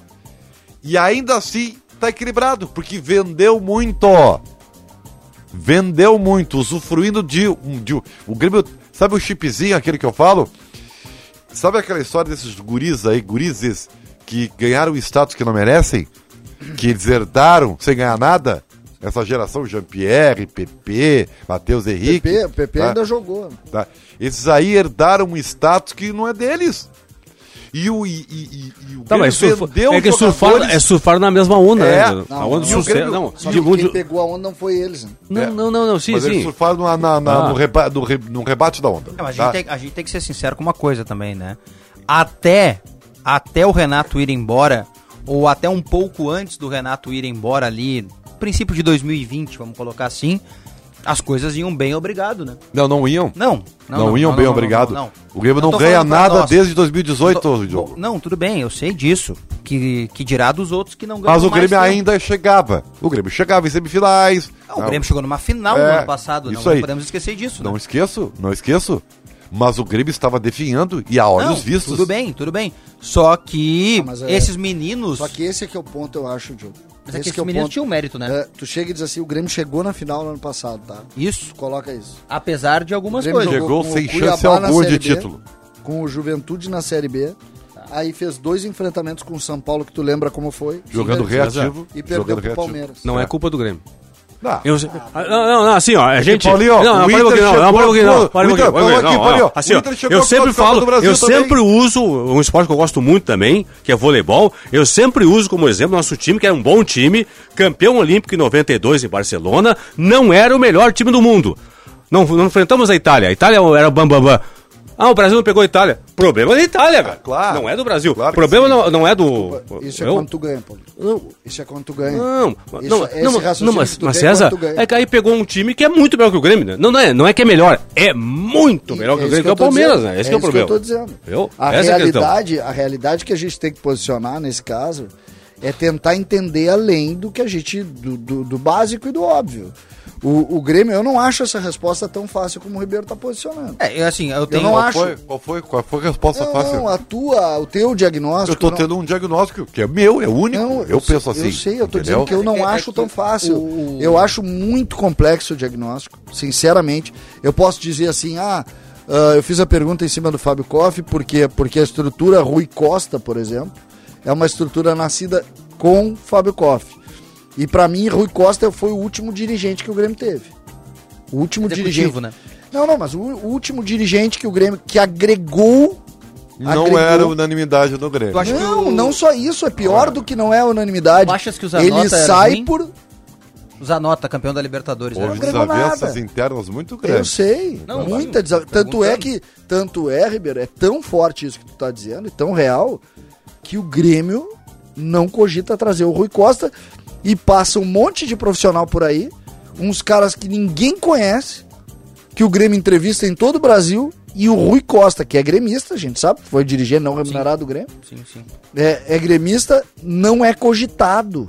E ainda assim tá equilibrado, porque vendeu muito, ó. Vendeu muito, usufruindo de, de. O Grêmio. Sabe o chipzinho, aquele que eu falo? Sabe aquela história desses guris aí, gurizes, que ganharam status que não merecem? Que eles herdaram sem ganhar nada? Essa geração Jean-Pierre, PP, Matheus Henrique. PP, o PP tá? ainda jogou. Tá? Esses aí herdaram um status que não é deles. E o, e, e, e o Tá, mas surfa, vendeu é que surfaram, é surfaram na mesma onda, É. né? Não, a onda não, do o sucesso. Grêmio- Não, Só que quem de, pegou a onda não foi eles. né? não, É. não, não, não, sim, Mas eles sim. surfaram na, na- na- Ah. no, reba, no, re- no rebate da onda. Não, mas a, tá? gente tem, a gente tem que ser sincero com uma coisa também, né? Até, até o Renato ir embora, ou até um pouco antes do Renato ir embora ali, princípio de 2020, vamos colocar assim, as coisas iam bem, obrigado, né? Não, não iam. Não, Não, iam bem, obrigado. não, não. O Grêmio não, ganha nada desde 2018, Tô- Diogo. Não, tudo bem, eu sei disso. Que, que dirá dos outros que não ganham Mas o mais Grêmio tempo. ainda chegava. O Grêmio chegava em semifinais. Não, o Grêmio chegou numa final É, no ano passado, não, isso aí. não podemos esquecer disso. Não né? esqueço, não esqueço. Mas o Grêmio estava definhando e a olhos Não, vistos. Tudo bem, tudo bem. Só que é- esses meninos. Só que esse é que é o ponto, eu acho, Diogo. Mas é que esse esses é o meninos ponto. tinham mérito, né? É, tu chega e diz assim, o Grêmio chegou na final no ano passado, tá? Isso. Coloca isso. Apesar de algumas O Grêmio coisas. Chegou com o sem chance alguma de B, título. Com o Juventude na Série B. Aí fez dois enfrentamentos com o São Paulo, que tu lembra como foi. Jogando Sim, reativo. E perdeu pro reativo. Palmeiras. Não é culpa do Grêmio. Não. Eu, ah, não, não, não, assim, ó, a gente. Paulinho, não, não, para um pouquinho, não, não, para um pouquinho, não, para um pouquinho, não, Paulinho, ó, assim, ó, eu sempre falo, eu sempre uso um esporte que eu gosto muito também, que é voleibol, eu sempre uso como exemplo nosso time, que era um bom time, campeão olímpico em 92 em Barcelona, não era o melhor time do mundo. Não, não enfrentamos a Itália, a Itália era o bambambam. Bam, bam. Ah, o Brasil não pegou a Itália. Problema da Itália, velho. claro. Não é do Brasil. Claro que Problema não, não é do. Isso é eu- quando tu ganha, Paulo. Não, Isso é quando tu ganha. não, Isso- não, não, raciocínio não, mas, que mas tem César, é que aí pegou um time que é muito melhor que o Grêmio, né? Não, não é, não é que é melhor, é muito melhor que o isso Grêmio, que é eu o Palmeiras, dizendo. né? Esse que é o isso problema. Que eu tô dizendo. A Essa é a questão. realidade, a realidade que a gente tem que posicionar nesse caso é tentar entender além do que a gente do, do, do básico e do óbvio. O, o Grêmio, eu não acho essa resposta tão fácil como o Ribeiro tá posicionando. É, eu, assim, eu tenho. não Qual acho. foi, qual, foi, qual foi a resposta Não, fácil? a tua, o teu diagnóstico. Eu tô não- tendo um diagnóstico que é meu, é único. Não, eu, penso sei- assim. Eu sei, eu tô entendeu? dizendo que eu não É é acho que tão fácil. o- Eu acho muito complexo o diagnóstico, sinceramente. Eu posso dizer assim, ah, ah, eu fiz a pergunta em cima do Fábio Koff, porque, porque a estrutura Rui Costa, por exemplo, é uma estrutura nascida com Fábio Koff. E pra mim, Rui Costa foi o último dirigente que o Grêmio teve. O último Executivo, dirigente. né? Não, não, mas o, último dirigente que o Grêmio, que agregou. Não agregou- era unanimidade no Grêmio. Não, o- não só isso, é pior do que não é unanimidade. Tu achas que o Zanota Ele sai ruim? por. O Zanota, campeão da Libertadores. né? Houve agregou desavenças internas muito Eu grandes. sei. Não, muita mas- desa- Tanto é que. Tanto é, Ribeiro, é tão forte isso que tu tá dizendo, e tão real, que o Grêmio não cogita trazer o Rui Costa e passa um monte de profissional por aí, uns caras que ninguém conhece, que o Grêmio entrevista em todo o Brasil, e o Rui Costa, que é gremista, a gente sabe, foi dirigente não remunerado do Grêmio, Sim, sim. é, é gremista, não é cogitado.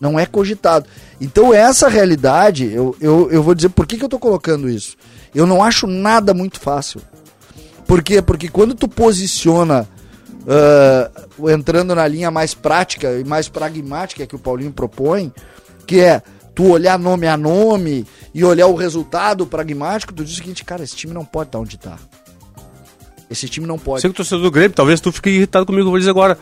Não é cogitado. Então, essa realidade, eu, eu, eu vou dizer por que, que eu tô colocando isso. Eu não acho nada muito fácil. Por quê? Porque quando tu posiciona, ah, entrando na linha mais prática e mais pragmática que o Paulinho propõe, que é tu olhar nome a nome e olhar o resultado pragmático, tu diz o seguinte, cara, esse time não pode estar onde tá. Esse time não pode. Você que torcedor do Grêmio, talvez tu fique irritado comigo, vou dizer agora.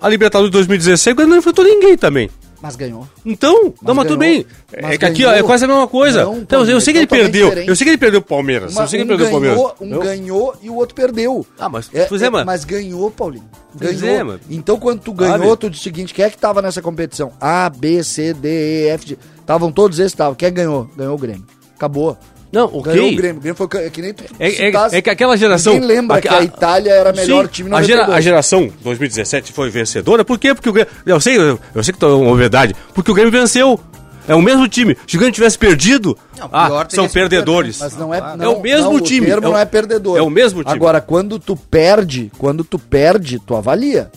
A Libertadores de 2016, o Grêmio não enfrentou ninguém também. Mas ganhou. Então, não, mas tudo ganhou. bem. Mas É que aqui ó, é quase a mesma coisa. Não, então, eu sei que ele perdeu. diferente. Eu sei que ele perdeu o Palmeiras. Uma- eu sei que um ele perdeu o Palmeiras. um Eu- ganhou e o outro perdeu. Ah, mas, É, é, é, mano. mas ganhou, Paulinho. Ganhou. é, mano. Então, quando tu ganhou, Sabe? tu disse o seguinte: quem é que tava nessa competição? A, B, C, D, E, F, G. Estavam todos esses, estavam. Quem é que ganhou? Ganhou o Grêmio. Acabou. Não. Ganhou o Grêmio. O Grêmio foi é que nem tu É, é- é que aquela geração. Ninguém lembra a- que a Itália era melhor Sim, time no a, gera, 92. a geração 2017 foi vencedora. Por quê? Porque o Grêmio. Eu sei, eu, eu sei que é uma verdade. Porque o Grêmio venceu. É o mesmo time. Se o Grêmio tivesse perdido, Não, ah, são perdedores. Mas não é, não, é o mesmo não, time, O termo é o- não é perdedor. é o mesmo time. Agora, quando tu perde, quando tu perde, tu avalia.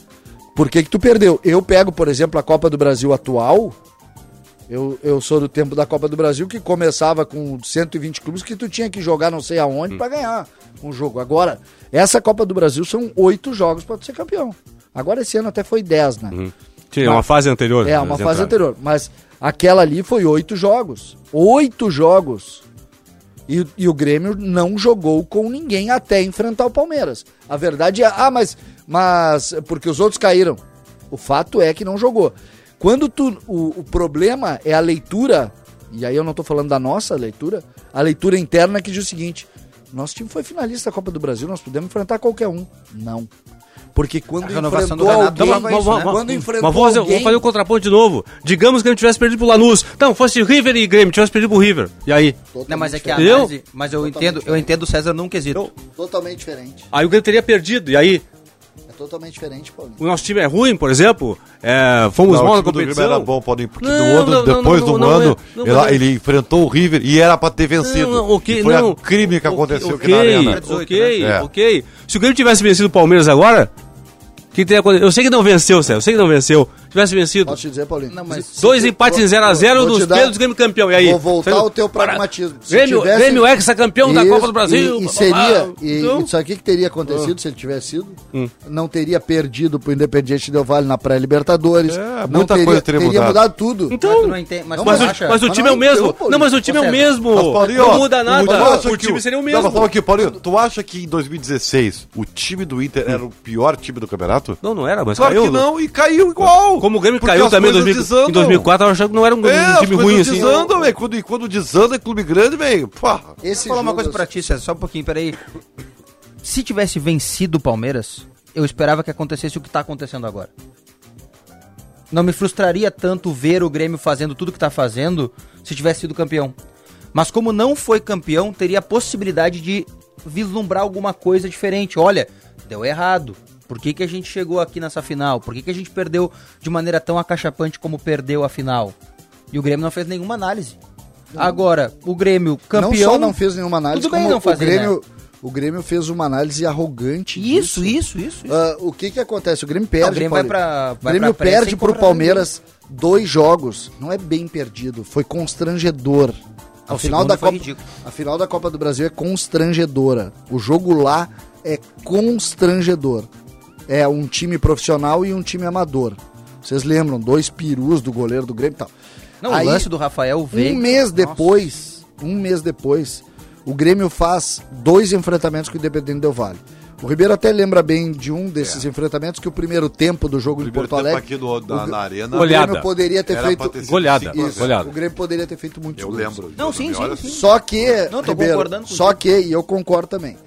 Por que, que tu perdeu? Eu pego, por exemplo, a Copa do Brasil atual Eu, eu sou do tempo da Copa do Brasil que começava com 120 clubes que tu tinha que jogar não sei aonde hum. para ganhar um jogo. Agora, essa Copa do Brasil são oito jogos para tu ser campeão. Agora esse ano até foi 10, né? Uhum. Sim, uma fase anterior. É, uma fase anterior. Mas aquela ali foi oito jogos. Oito jogos. E, e, o Grêmio não jogou com ninguém até enfrentar o Palmeiras. A verdade é, ah, mas, mas porque os outros caíram. O fato é que não jogou. Quando tu, o, o problema é a leitura, e aí eu não estou falando da nossa leitura, a leitura interna que diz o seguinte: nosso time foi finalista da Copa do Brasil, nós podemos enfrentar qualquer um. Não. Porque quando enfrentou alguém, não, mas, mas, quando enfrentou mas vou fazer, alguém... vou fazer o contraponto de novo. Digamos que ele tivesse perdido pro Lanús. Não, fosse River e Grêmio, tivesse perdido pro River. E aí? Totalmente não, mas é que a análise, mas eu entendo, eu entendo o César num quesito. Totalmente diferente. Aí o Grêmio teria perdido. E aí? Totalmente diferente, Paulinho. O nosso time é ruim, por exemplo? É, fomos mal na competição? era bom, Paulinho, porque não, ano, não, depois não, do ano ele, ele, enfrentou o River e era pra ter vencido. Não, okay, foi um crime que aconteceu okay, aqui na Arena. Ok, né? ok. Se o Grêmio tivesse vencido o Palmeiras agora, que teria acontecido? Eu sei que não venceu, Céu. Eu sei que não venceu. Tivesse vencido. Posso te dizer, Paulinho? Não, mas Dois empates em 0x0 dos Pedros Grêmio campeão. E aí? Vou voltar ao teu pragmatismo. Grêmio, tivesse... Grêmio ex-campeão da Copa do Brasil. E, e seria. E, então... Isso aqui que teria acontecido ah. se ele tivesse sido? Hum. Não teria perdido pro Independiente Del Vale na pré-Libertadores. É, não muita teria, coisa teria, teria mudado. mudado tudo. Então. Mas, entende, mas, mas, o, mas o time é o mesmo. Não, mas o time é o mesmo. Não muda nada. O time seria o mesmo. Aqui, Paulinho, tu acha que em 2016 o time do Inter era o pior time do campeonato? Não, não era, mas caiu. Claro que não, e caiu igual. Como o Grêmio caiu também em 2004, eu achava que não era um, é, um time ruim assim. Desandam, véio. Quando, quando desanda é clube grande, velho. Esse Vou falar uma coisa pra ti, César, só um pouquinho, peraí. Se tivesse vencido o Palmeiras, eu esperava que acontecesse o que tá acontecendo agora. Não me frustraria tanto ver o Grêmio fazendo tudo que tá fazendo se tivesse sido campeão. Mas como não foi campeão, teria a possibilidade de vislumbrar alguma coisa diferente. Olha, deu errado. Por que, que a gente chegou aqui nessa final? Por que, que a gente perdeu de maneira tão acachapante como perdeu a final? E o Grêmio não fez nenhuma análise. Agora, o Grêmio campeão. Não só não fez nenhuma análise, tudo bem não fazer, o Grêmio. Né? O Grêmio fez uma análise arrogante. Isso, disso. isso, isso. isso. Uh, o que que acontece? O Grêmio perde. Não, o Grêmio vai pra, vai o Grêmio perde pro Palmeiras dois jogos. Não é bem perdido, foi constrangedor. A final, da Copa, a final da Copa do Brasil é constrangedora. O jogo lá é constrangedor é um time profissional e um time amador. Vocês lembram? Dois perus do goleiro do Grêmio e tal. Não, Aí, o lance do Rafael Veiga. Um mês depois, um mês depois, o Grêmio faz dois enfrentamentos com o Independente Del Vale. O Ribeiro até lembra bem de um desses é. enfrentamentos que o primeiro tempo do jogo em Porto Alegre. Aqui do, da, o, na arena, o Grêmio poderia ter feito. Ter goleada, isso, goleada. O Grêmio poderia ter feito muito Eu lembro. Não, sim, sim, sim, Só que. Não, tô Ribeiro, concordando Só que, e eu concordo também.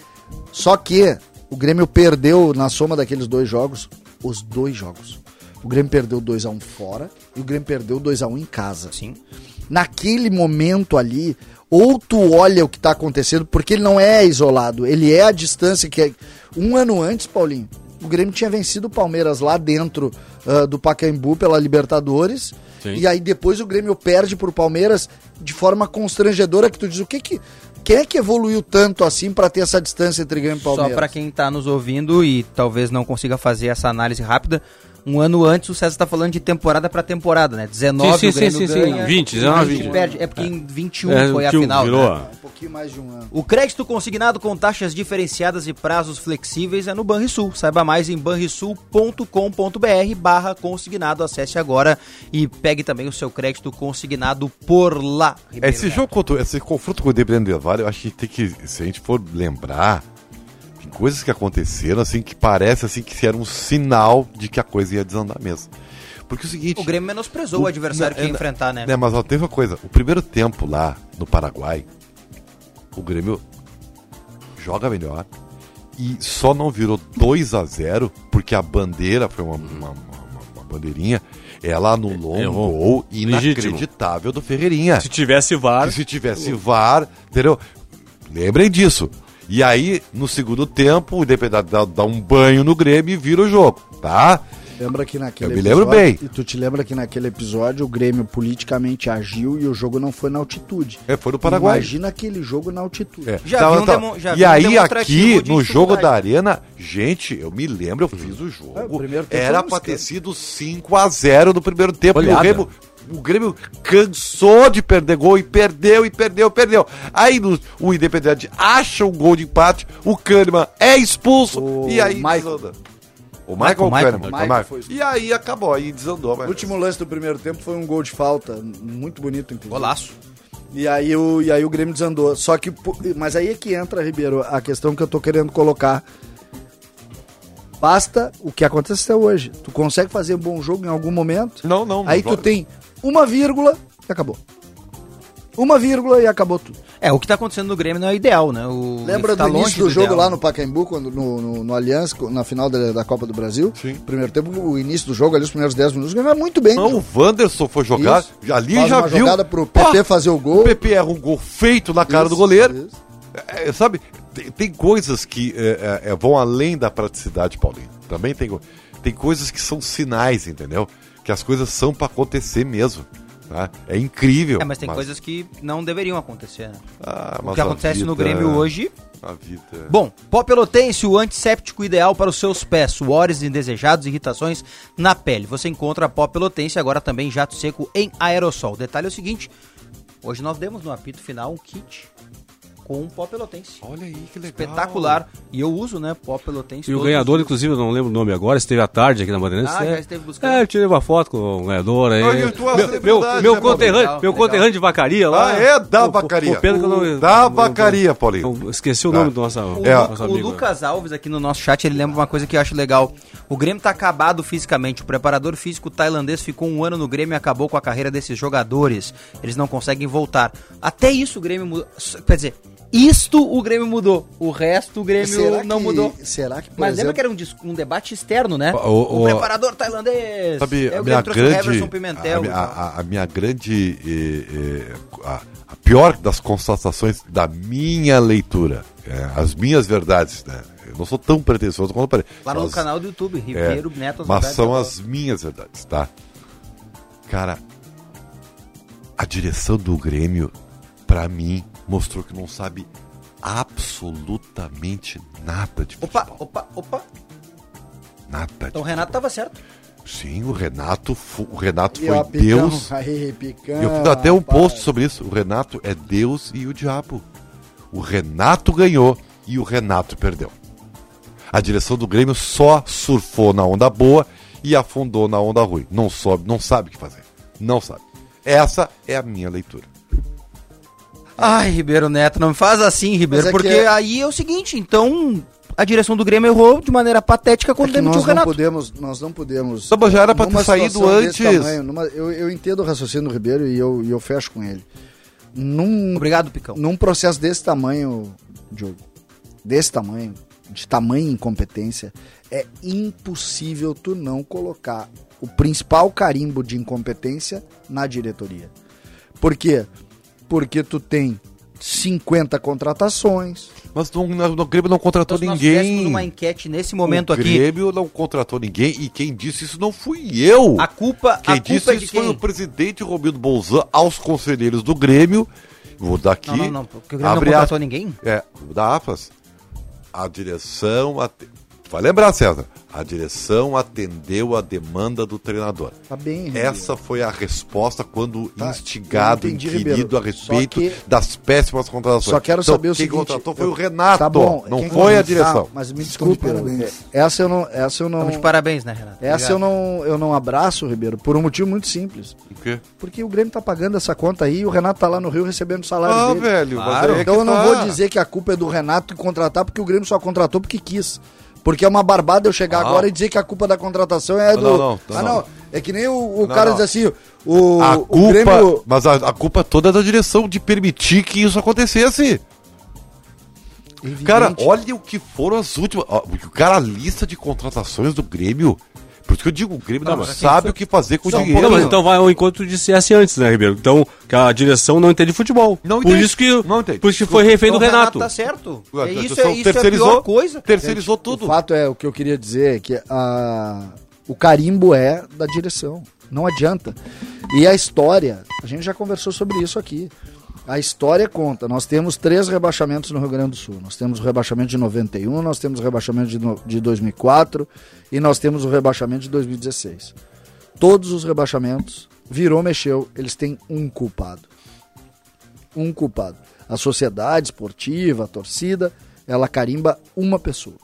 Só que o Grêmio perdeu na soma daqueles dois jogos, os dois jogos. O Grêmio perdeu 2 a 1 um fora e o Grêmio perdeu 2 a 1 um em casa. Sim. Naquele momento ali, ou tu olha o que está acontecendo, porque ele não é isolado, ele é a distância que é. Um ano antes, Paulinho, o Grêmio tinha vencido o Palmeiras lá dentro uh, do Pacaembu pela Libertadores. Sim. E aí depois o Grêmio perde pro Palmeiras de forma constrangedora que tu diz o que que quem é que evoluiu tanto assim para ter essa distância entre Grêmio e Palmeiras? Só para quem está nos ouvindo e talvez não consiga fazer essa análise rápida, um ano antes o César está falando de temporada para temporada, né? 19 sim, sim, o Grêmio sim, sim, ganha, sim. 20, 19, 20. Perde, é porque em 21 é, foi a final, virou. Né? Um pouquinho mais de um ano. O crédito consignado com taxas diferenciadas e prazos flexíveis é no Banrisul. Saiba mais em banrisul.com.br barra consignado. Acesse agora e pegue também o seu crédito consignado por lá. Esse jogo, esse confronto com o Independente Del Vale, eu acho que tem que, se a gente for lembrar, coisas que aconteceram assim que parece assim que era um sinal de que a coisa ia desandar mesmo. Porque é o seguinte. O Grêmio menosprezou o, o adversário que ia enfrentar, né? né? Mas ó, teve uma coisa. O primeiro tempo lá no Paraguai, o Grêmio joga melhor e só não virou 2 a 0 porque a bandeira foi uma, uma, uma, uma bandeirinha. Ela anulou um gol inacreditável do Ferreirinha. Se tivesse VAR. Se tivesse VAR, entendeu? Lembrem disso. E aí, no segundo tempo, o Independente dá, dá um banho no Grêmio e vira o jogo, tá? Lembra que naquele Eu me lembro bem. E tu te lembra que naquele episódio o Grêmio politicamente agiu e o jogo não foi na altitude. É, foi no Paraguai. Imagina aquele jogo na altitude. É. Já tá, vi um tá. demo, já e aí aqui, no jogo da Arena, gente, eu me lembro, eu fiz o jogo. É, o era pra ter sido 5 a 0 no primeiro tempo. E o Grêmio o Grêmio cansou de perder gol e perdeu e perdeu, perdeu. Aí no, o Independente acha um gol de empate, o Kahneman é expulso O e aí Michael. desanda. O Michael, o Michael, Kahneman? Michael Michael. foi. E aí acabou, aí desandou. O Mas... último lance do primeiro tempo foi um gol de falta, muito bonito, inclusive. Golaço. E aí, o, e aí o Grêmio desandou. Só que. Mas aí é que entra, Ribeiro, a questão que eu tô querendo colocar. Basta o que aconteceu hoje. Tu consegue fazer um bom jogo em algum momento. Não, não. aí não tu tem uma vírgula e acabou. Uma vírgula e acabou tudo. É, o que tá acontecendo no Grêmio não é ideal, né? O Lembra tá do início do, jogo ideal. lá no Pacaembu, quando, no, no, no Allianz, na final da, da Copa do Brasil? Sim. Primeiro tempo, o início do jogo, ali os primeiros 10 minutos, o Grêmio vai muito bem. Não, o Wanderson foi jogar, Isso. ali Faz já uma viu. jogada pro PP Pá, fazer o gol. O PP erra um gol feito na cara do Isso, goleiro. isso. É, sabe, tem, tem coisas que é, é, é, vão além da praticidade, Paulinho. Também tem, tem coisas que são sinais, entendeu? Que as coisas são pra acontecer mesmo. Tá? É incrível. É, mas tem coisas que não deveriam acontecer, né? Ah, O mas que acontece no vida- Grêmio hoje. A vida. Bom, pó pelotense, o antisséptico ideal para os seus pés, suores indesejados, irritações na pele. Você encontra pó pelotense agora também jato seco em aerossol. Detalhe é o seguinte, hoje nós demos no apito final um kit com pó pelotense. Olha aí que legal. Espetacular. E eu uso, né, pó pelotense. E o ganhador, os- inclusive, eu não lembro o nome agora, esteve à tarde aqui na Bandeirantes. Ah, é, já esteve buscando. É, eu tirei uma foto com o ganhador aí. Olha, tu é uma meu, meu, né, meu Paulo? conterrâneo, Legal, meu conterrâneo de vacaria lá. Ah, é? Da pô, vacaria. que eu não- Da não- vacaria, Paulinho. não- esqueci o nome do nosso, O, É, nosso o amigo. Lucas Alves aqui no nosso chat, ele lembra uma coisa que eu acho legal. O Grêmio tá acabado fisicamente. O preparador físico tailandês ficou um ano no Grêmio e acabou com a carreira desses jogadores. Eles não conseguem voltar. Até isso o Grêmio mudou. Quer dizer, isto o Grêmio mudou. O resto o Grêmio não que- mudou. Será que, por Mas lembra exemplo, que era um, um debate externo, né? O- o- O, preparador tailandês. Sabe, Aí a o minha Grêmio trouxe o grande. Everson A, Pimentel. minha- a- a minha grande. eh, eh, a, a pior das constatações da minha leitura, é, as minhas verdades, né? Eu não sou tão pretensioso quanto parece. Lá no Mas- canal do YouTube, é, Ribeiro Neto. as Mas são as minhas verdades, tá? Cara, a direção do Grêmio, pra mim, mostrou que não sabe absolutamente nada de Opa, futebol. opa, opa. Nada de Então o Renato tava certo. Sim, o Renato, o Renato E, foi ó, Picão, Deus. Aí, Picão, Eu fiz até um rapaz. post sobre isso. O Renato é Deus e o diabo. O Renato ganhou e o Renato perdeu. A direção do Grêmio só surfou na onda boa e afundou na onda ruim. Não sobe, não sabe o que fazer. Não sabe. Essa é a minha leitura. Ai, Ribeiro Neto, não me faz assim, Ribeiro, é que porque é- aí é o seguinte, então a direção do Grêmio errou de maneira patética É quando que demitiu o não Renato. podemos, nós não podemos. Não, mas já era pra ter saído antes. tamanho, numa- eu, eu entendo o raciocínio do Ribeiro e eu, eu fecho com ele. Num, Obrigado, Picão. num processo desse tamanho, Diogo, desse tamanho, de tamanha incompetência, é impossível tu não colocar o principal carimbo de incompetência na diretoria. Por quê? Porque tu tem 50 contratações, Mas não, o Grêmio não contratou Então, se nós ninguém. uma enquete nesse momento o aqui, Grêmio não contratou ninguém e quem disse isso não fui eu. a culpa, Quem a disse culpa é de isso foi quem? o presidente Romildo Bolzan aos conselheiros do Grêmio. Vou dar aqui. Não, não, não, porque o Grêmio não contratou aspas. ninguém. É, dar aspas. A direção. ate- Vai lembrar, César. A direção atendeu a demanda do treinador. tá bem, Ribeiro. Essa foi a resposta quando Tá, instigado, eu entendi, inquirido Ribeiro. a respeito que- das péssimas contratações. Só quero Então, saber o quem seguinte. contratou foi eu- o Renato. Tá bom. Não quem foi a direção. Tá, mas me de desculpe. parabéns. Essa eu não, essa eu não, Estamos de parabéns, né, Renato? essa eu Obrigado. não, eu não abraço, Ribeiro, por um motivo muito simples. O quê? Porque o Grêmio tá pagando essa conta aí e o Renato tá lá no Rio recebendo o salário Ah, dele. velho. Claro. é Então eu não tá. vou dizer que a culpa é do Renato contratar, porque o Grêmio só contratou porque quis. Porque é uma barbada eu chegar Não. agora e dizer que a culpa da contratação é do. não, não, ah, não. não. É que nem o, o cara diz assim: o, A o culpa, Grêmio. mas a, a culpa toda é da direção de permitir que isso acontecesse. Evidente. Cara, olha o que foram as últimas. ó, O cara, a lista de contratações do Grêmio. Por isso que eu digo, o Grêmio não, Não, sabe o que fazer com o Não, dinheiro. mas então vai ao encontro de dissesse antes, né, Ribeiro? Então, que a direção não entende futebol. Não por entende. isso que, Não entende. por isso que foi refém do Então o Renato. tá certo. É a isso, é, isso é a pior coisa. Terceirizou tudo. O fato é, o que eu queria dizer é que a, o carimbo é da direção. Não adianta. E a história, a gente já conversou sobre isso aqui. A história conta. Nós temos três rebaixamentos no Rio Grande do Sul. Nós temos o rebaixamento de 91, nós temos o rebaixamento de, no- de 2004 e nós temos o rebaixamento de 2016. Todos os rebaixamentos virou, mexeu, eles têm um culpado. Um culpado. A sociedade esportiva, a torcida, ela carimba uma pessoa.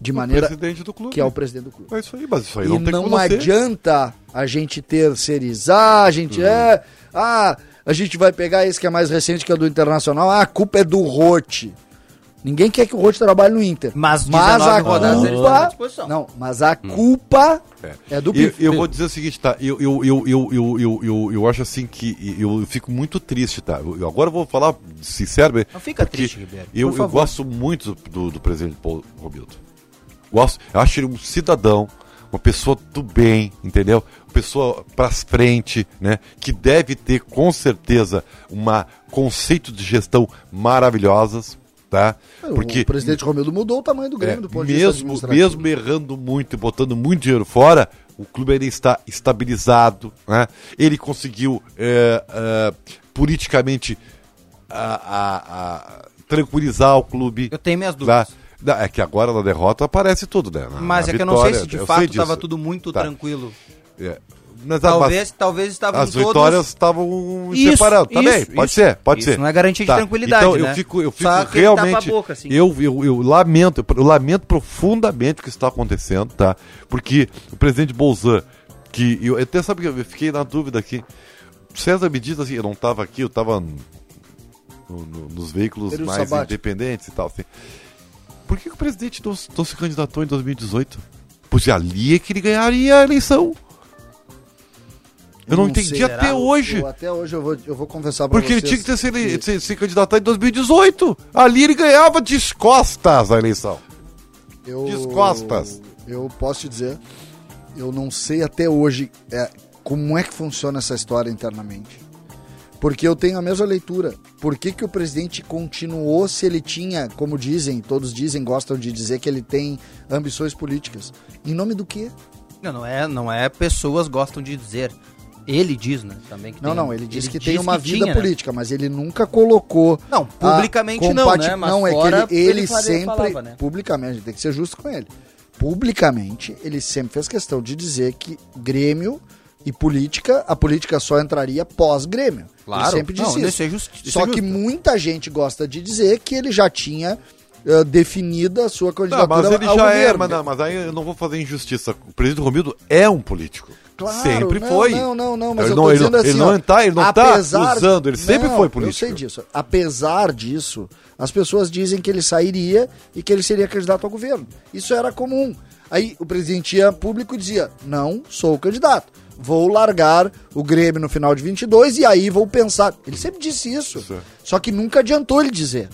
De maneira presidente do clube. que é o presidente do clube. É isso aí, mas isso aí E não não, adianta a gente terceirizar, a gente é. Ah, a gente vai pegar esse que é mais recente, que é do Internacional. Ah, a culpa é do Rote. Ninguém quer que o Rote trabalhe no Inter. Mas mas 19 a culpa. disposição. Não, mas a culpa é, do Eu, Bife. eu vou dizer o seguinte, tá? Eu, eu, eu, eu, eu, eu, eu, eu acho assim que eu fico muito triste, tá? Eu, agora eu vou falar sincero. Não fica porque triste, Ribeiro, Eu, eu gosto muito do, do, do presidente Paulo Romildo. Gosto. Eu acho ele um cidadão, uma pessoa do bem, entendeu? Uma pessoa pra frente, né? Que deve ter com certeza uma conceito de gestão maravilhosas, tá? Porque o presidente Romildo mudou o tamanho do Grêmio é, do ponto de vista mesmo, administrativo. mesmo errando muito e botando muito dinheiro fora, o clube ainda está estabilizado. Né? Ele conseguiu é, é, politicamente a- a- a- tranquilizar o clube. Eu tenho minhas tá? dúvidas. Não, É que agora na derrota aparece tudo, né? Na- Mas na é que eu não sei vitória, se de eu fato estava tudo muito Tá. tranquilo. É. Mas a- Talvez, talvez estavam as todos... vitórias estavam Isso, separando. Também, isso, pode isso. ser, pode Isso ser. não é garantia de Tá. tranquilidade, Então né? eu fico, eu fico Só realmente. a boca, assim. eu, eu, eu lamento, eu lamento profundamente o que está acontecendo, tá? Porque o presidente Bolzan, que eu até sabe que eu fiquei na dúvida aqui. César me diz assim, eu não estava aqui, eu estava no- no- nos veículos Período mais sabático. independentes e tal, assim. Por que, que o presidente não, não se candidatou em 2018? Pois ali é que ele ganharia a eleição. Eu não, Não entendi até hoje. Eu- até hoje eu vou, eu vou conversar pra Porque ele vocês tinha que ter se, ele, que- se, se candidatar em 2018. Ali ele ganhava de costas a eleição. Eu, Descostas. Eu posso te dizer, eu não sei até hoje é, como é que funciona essa história internamente. Porque eu tenho a mesma leitura. Por que, que o presidente continuou se ele tinha, como dizem, todos dizem, gostam de dizer que ele tem ambições políticas? Em nome do quê? Não, não é, não é pessoas gostam de dizer. Ele diz, né? Também que Não, tem- não, ele diz que tem diz uma que vida tinha, né? política, mas ele nunca colocou. Não, publicamente não, né? Mas não, é que ele, ele ele sempre. falava, né? Publicamente, a gente tem que ser justo com ele. Publicamente, ele sempre fez questão de dizer que Grêmio e política, a política só entraria pós-Grêmio. Claro. Ele sempre disse Não, isso. isso é justi- Só é que muita gente gosta de dizer que ele já tinha eh, definida a sua Não, candidatura mas ele já é, governo. mas, não, mas aí eu não vou fazer injustiça. O presidente Romildo é um político. Claro, sempre não, foi. Não, não, não, mas ele eu não, tô ele dizendo não, assim, ele não ó, tá, ele não tá apesar- usando, ele sempre Não, foi político. Eu sei disso. Apesar disso, as pessoas dizem que ele sairia e que ele seria candidato ao governo. Isso era comum. Aí o presidente ia público e dizia: "Não sou candidato. Vou largar o Grêmio no final de 22 e aí vou pensar". Ele sempre disse isso. Isso. Só que nunca adiantou ele dizer.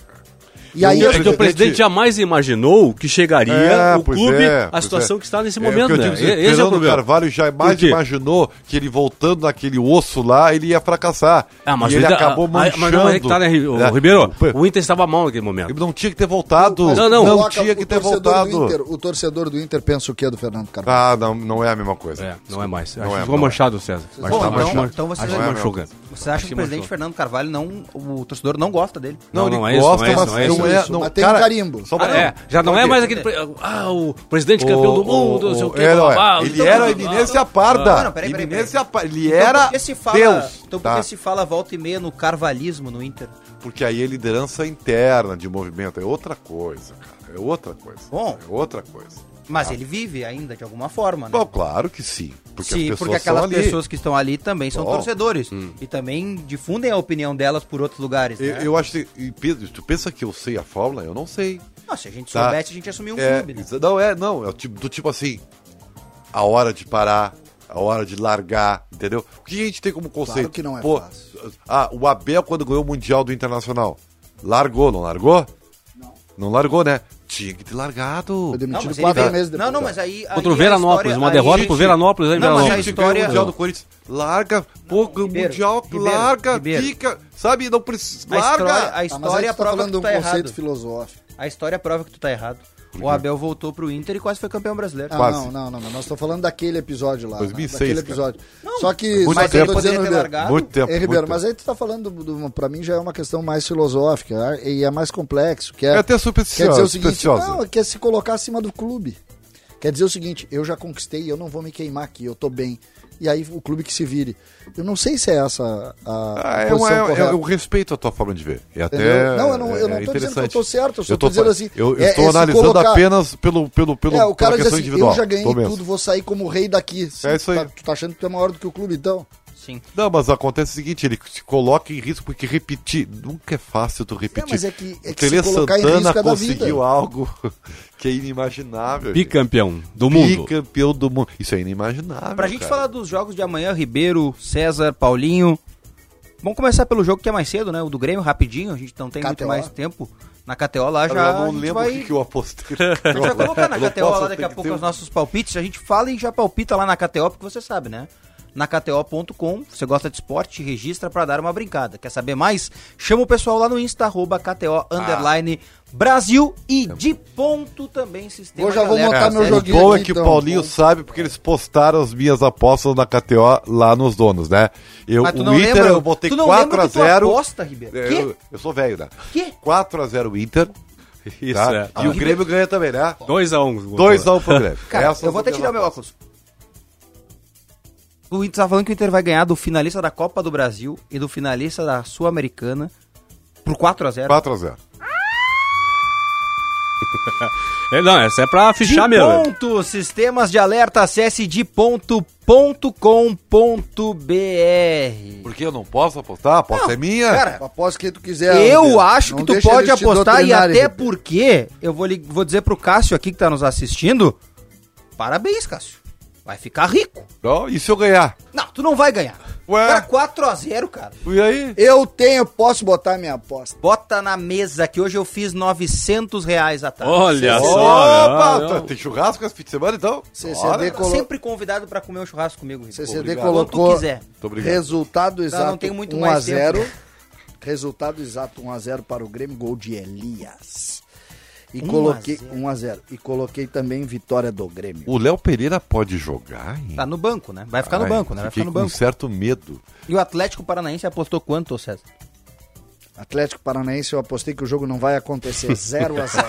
E aí É que o presidente jamais imaginou que chegaria É, o clube é, à pois situação é. que está nesse É, momento, que né? digo, assim, Esse é o Fernando problema. Carvalho jamais imaginou que ele voltando naquele osso lá, ele ia fracassar. Ah, mas e ele Inter- acabou ah, manchando. Mas não é que tá, né, o É. Ribeiro? O Inter estava mal naquele momento. Ele não tinha que ter voltado. Mas Não, não. coloca tinha que o ter torcedor voltado. do Inter- o torcedor do Inter pensa o quê do Fernando Carvalho? Ah, não, não é a mesma coisa. É, não é mais. Não Acho é, que ficou não é. manchado, César. Que Bom, tá então- então você- Acho que Não é a manchou. Você acha que o presidente. Fernando Carvalho não. O torcedor não gosta dele? Não, Não, ele não é isso, gosta, não é isso, mas não é isso, não é. isso. Não, Mas tem cara, um carimbo. só Ah, é, já não é quê? mais aquele. pre- Ah, o presidente campeão do mundo, não sei o é, não, babá, é. Ele então, era a eminência parda. Não, não, peraí, peraí, Eminência Ele Então era por que se fala, Deus. Então por tá? que se fala volta e meia no carvalismo no Inter? Porque aí é liderança interna de movimento. É outra coisa, cara. É outra coisa. Bom. É outra coisa. Mas ele vive ainda de alguma forma, né? Bom, claro que sim. Porque Sim, as pessoas porque aquelas são ali. pessoas que estão ali também são Bom. torcedores. E também difundem a opinião delas por outros lugares. Eu, né? eu acho que. Pedro, tu pensa que eu sei a fórmula? Eu não sei. Não, se a gente Tá. soubesse, a gente assumia um É, clube. Né? Não, é, não. É tipo, do tipo assim. A hora de parar, a hora de largar, entendeu? O que a gente tem como conceito? que não é Pô, fácil. Ah, o Abel, quando ganhou o Mundial do Internacional, largou, não largou? Não. Não largou, né? Tinha que ter largado. Foi demitido mas quatro meses depois. Não, não, mas aí. Contra o Veranópolis, uma derrota pro Veranópolis aí em Não, mas a história- Mundial do Corinthians. Larga, pô, Mundial, Ribeiro, larga, Ribeiro. fica. Sabe, não precisa. A história, Larga! a Ah, mas aí história tu tá prova falando que de tu um tá conceito errado. filosófico. A história prova que tu tá errado. O Abel voltou pro Inter e quase foi campeão brasileiro. Ah, Quase. não, não, não, mas nós estamos falando daquele episódio lá. 2006, Daquele cara. episódio. Só que. Muito só poderia dizendo, ter Ribeiro. Muito tempo. Ei, Ribeiro, muito mas tempo. aí tu tá falando, do, do- pra mim já é uma questão mais filosófica e é mais complexo. Que é, É até quer supersticiosa. dizer o seguinte, não, é que é se colocar acima do clube. Quer dizer o seguinte, eu já conquistei, eu não vou me queimar aqui, eu tô bem. E aí o clube que se vire. Eu não sei se é essa a ah, é, uma, é, eu respeito a tua forma de ver. E até não, eu não, eu não é tô dizendo que eu tô certo, eu só eu tô, dizendo assim. Eu, eu estou é, analisando colocar... apenas pelo, pelo, pelo é, o cara diz assim, individual. Eu já ganhei tudo, vou sair como rei daqui. É isso aí. Tá, tu tá achando que tu é maior do que o clube, então? Sim. Não, mas acontece o seguinte, ele se coloca em risco porque repetir, nunca é fácil tu repetir. É, mas é que, é que Tele Santana é conseguiu algo [laughs] que é inimaginável. Bicampeão do mundo. Bicampeão do mundo. Isso é inimaginável. Pra gente falar dos jogos de amanhã, Ribeiro, César, Paulinho. Vamos começar pelo jogo que é mais cedo, né? O do Grêmio, rapidinho. A gente não tem KTO. muito mais tempo. Na KTO lá já. Eu não lembro o vai... que, eu apostei. [laughs] a gente vai colocar na KTO lá daqui a pouco os nossos palpites. A gente fala e já palpita lá na KTO, porque você sabe, né? Na KTO.com. Você gosta de esporte, registra para dar uma brincada. Quer saber mais? Chama o pessoal lá no Insta, arroba KTO underline Brasil e de ponto também sistema. Eu já vou montar meu joguinho. O bom é que então, o Paulinho sabe porque eles postaram as minhas apostas na KTO lá nos donos, né? Eu, o Inter lembra? eu botei 4x0. aposta, Ribeiro? Eu, eu, sou velho, né? Que? 4x0 Inter. Isso, tá? é. E ah, o Grêmio ganha também, né? 2x1. 2x1 pro Grêmio. Cara, eu vou até tirar meu óculos. O Inter tá falando que o Inter vai ganhar do finalista da Copa do Brasil e do finalista da Sul-Americana por 4x0. 4x0. [laughs] É, não, essa é pra fichar de mesmo. Ponto, sistemas de alerta, acesse de ponto.com.br. Porque eu não posso apostar? A aposta não, é minha? Cara, aposta que tu quiser. Eu acho que tu pode apostar e até porque, eu vou, vou dizer pro Cássio aqui que tá nos assistindo, parabéns, Cássio. Vai ficar rico. Oh, e se eu ganhar? Não, tu não vai ganhar. Ué? Era 4x0, cara. E aí? Eu tenho, posso botar minha aposta. Bota na mesa que hoje eu fiz 900 reais a tarde. Olha só. Opa, tem churrasco esse fim de semana então? CCD colo... Sempre convidado pra comer um churrasco comigo. Rico. CCD colocou tu quiser. resultado exato não, não tem muito 1 a 0 Resultado exato 1 a 0 para o Grêmio, gol de Elias. E 1 coloquei 1 a 0 e coloquei também vitória do Grêmio. O Léo Pereira pode jogar? Hein? Tá no banco, né? Vai ficar Ai, no banco, né? Vai ficar no banco. com certo medo. E o Atlético Paranaense apostou quanto, César? Atlético Paranaense, eu apostei que o jogo não vai acontecer [laughs] 0 a 0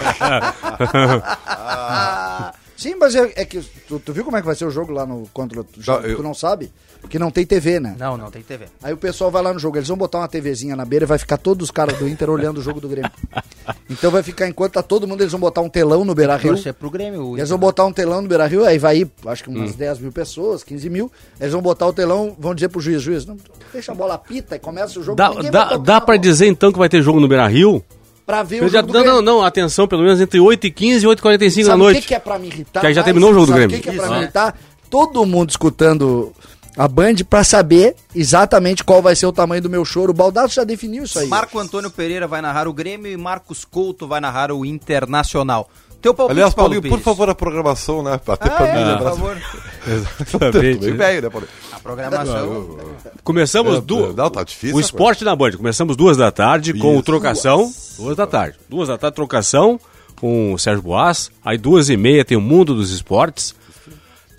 [laughs] Sim, mas é, é que. Tu, tu, viu como é que vai ser o jogo lá no contra o não, eu... Tu não sabe? Porque não tem TV, né? Não, não tem TV. Aí o pessoal vai lá no jogo, eles vão botar uma TVzinha na beira e vai ficar todos os caras do Inter olhando o jogo do Grêmio. [laughs] Então vai ficar, enquanto tá todo mundo, eles vão botar um telão no Beira Rio. pro Grêmio. Eles vão botar um telão no Beira Rio, aí vai ir, acho que umas hum. 10 mil pessoas, 15 mil. Eles vão botar o telão, vão dizer pro juiz, juiz, não, deixa a bola pita e começa o jogo. Dá, dá, dá pra dizer então que vai ter jogo no Beira Rio? pra ver o jogo já, não, não, não, atenção, pelo menos entre 8 e 15 e 8 e 45 da noite. O que, que, é pra me irritar? Que aí já terminou o jogo do Grêmio. O que, que é pra me irritar? Todo mundo escutando a Band pra saber exatamente qual vai ser o tamanho do meu choro. O Baldasso já definiu isso aí. Marco Antônio Pereira vai narrar o Grêmio e Marcos Couto vai narrar o Internacional. Teu palpite, Aliás, Paulinho, Paulo por favor, a programação, né? Até ah, pra é, mim, por favor. [laughs] Exatamente. Bem né, Paulinho? A programação. Começamos é, duas. Não, tá difícil. O esporte na Band. Começamos duas da tarde Isso. com o trocação. Duas. duas da tarde. Duas da tarde, trocação com o Sérgio Boas. Aí duas e meia tem o Mundo dos Esportes.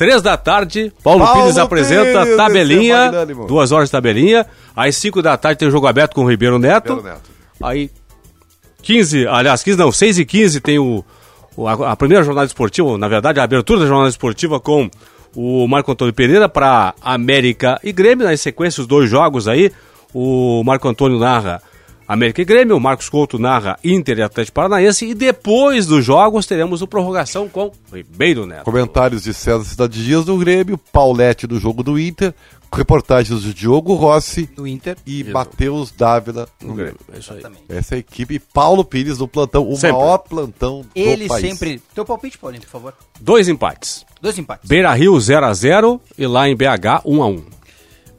Três da tarde, Paulo, Paulo Pires apresenta Pires, tabelinha. Duas horas de tabelinha. Aí cinco da tarde tem o jogo aberto com o Ribeiro Neto. Ribeiro Neto. Aí 15, aliás, 15 não, 6 e 15 tem o a, a primeira jornada esportiva, na verdade, a abertura da jornada esportiva com o Marco Antônio Pereira para América e Grêmio. Na sequência, os dois jogos aí. O Marco Antônio narra América e Grêmio, o Marcos Couto narra Inter e Atlético Paranaense. E depois dos jogos teremos o prorrogação com Ribeiro Neto. Comentários de César Cidade Dias do Grêmio, Paulette do jogo do Inter, reportagens do Diogo Rossi do Inter e Matheus Dávila no Grêmio. Isso aí. Essa é a equipe Paulo Pires do plantão, o sempre. maior plantão Ele do país. Ele sempre. Teu palpite, Paulinho, por favor. Dois empates. Dois empates. Beira Rio 0x0 e lá em BH 1x1.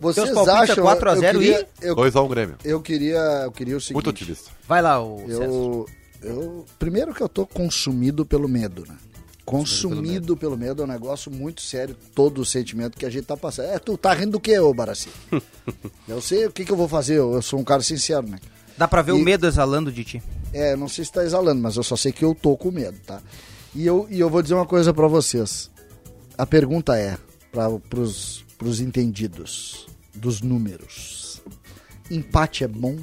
Vocês Teus acham 4x0 e 2x1 Grêmio. Eu queria, eu queria o seguinte. Muito otimista. Vai lá, o eu, eu Primeiro que eu tô consumido pelo medo, né? Consumido pelo medo é um negócio muito sério, todo o sentimento que a gente tá passando. É, tu tá rindo do que, ô Baraci? [laughs] eu sei o que, que eu vou fazer, eu sou um cara sincero, né? Dá pra ver e, o medo exalando de ti. É, não sei se tá exalando, mas eu só sei que eu tô com medo, tá? E eu, e eu vou dizer uma coisa para vocês. A pergunta é, para pros, pros entendidos dos números. Empate é bom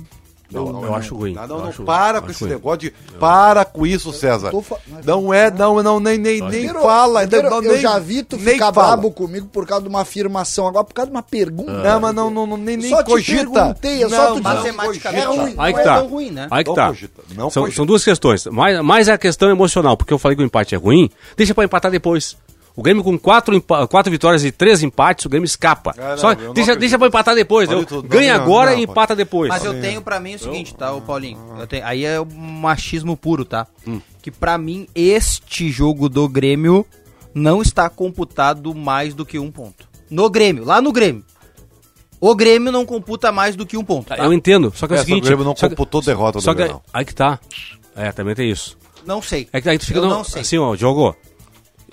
Não, não, eu acho ruim. Não, não, Eu não, acho- para eu com esse ruim. negócio de. Para com isso, César. fa- Não é, não, não, nem, nem, nem fala. não, eu nem- já vi tu nem ficar fala. brabo comigo por causa de uma afirmação, agora por causa de uma pergunta. Não, mas não, não, não, nem, nem Só te cogita. perguntei, é só Não, tu não dizer. matematicamente, É ruim, Aí não que é tá. tão ruim, né? Aí que Não tá. não são, são duas questões. Mais, mais a questão emocional, porque eu falei que o empate é ruim, deixa pra empatar depois. O Grêmio com quatro, quatro vitórias e três empates, o Grêmio escapa. Ah, não, Só, eu não deixa, deixa pra empatar depois. Eu- tudo, ganha não, agora não, e empata depois. Mas eu tenho pra mim o seguinte, tá, ô Paulinho? Eu tenho- aí é o machismo puro, tá? Que pra mim, este jogo do Grêmio não está computado mais do que um ponto. No Grêmio, lá no Grêmio. O Grêmio não computa mais do que um ponto. tá? Eu entendo, só que é o Essa seguinte... o Grêmio não só que- computou derrota do Só que Grenal. aí que tá. É, também tem isso. Não sei. É que aí tu fica Eu no- não sei. assim, ó, Diogo.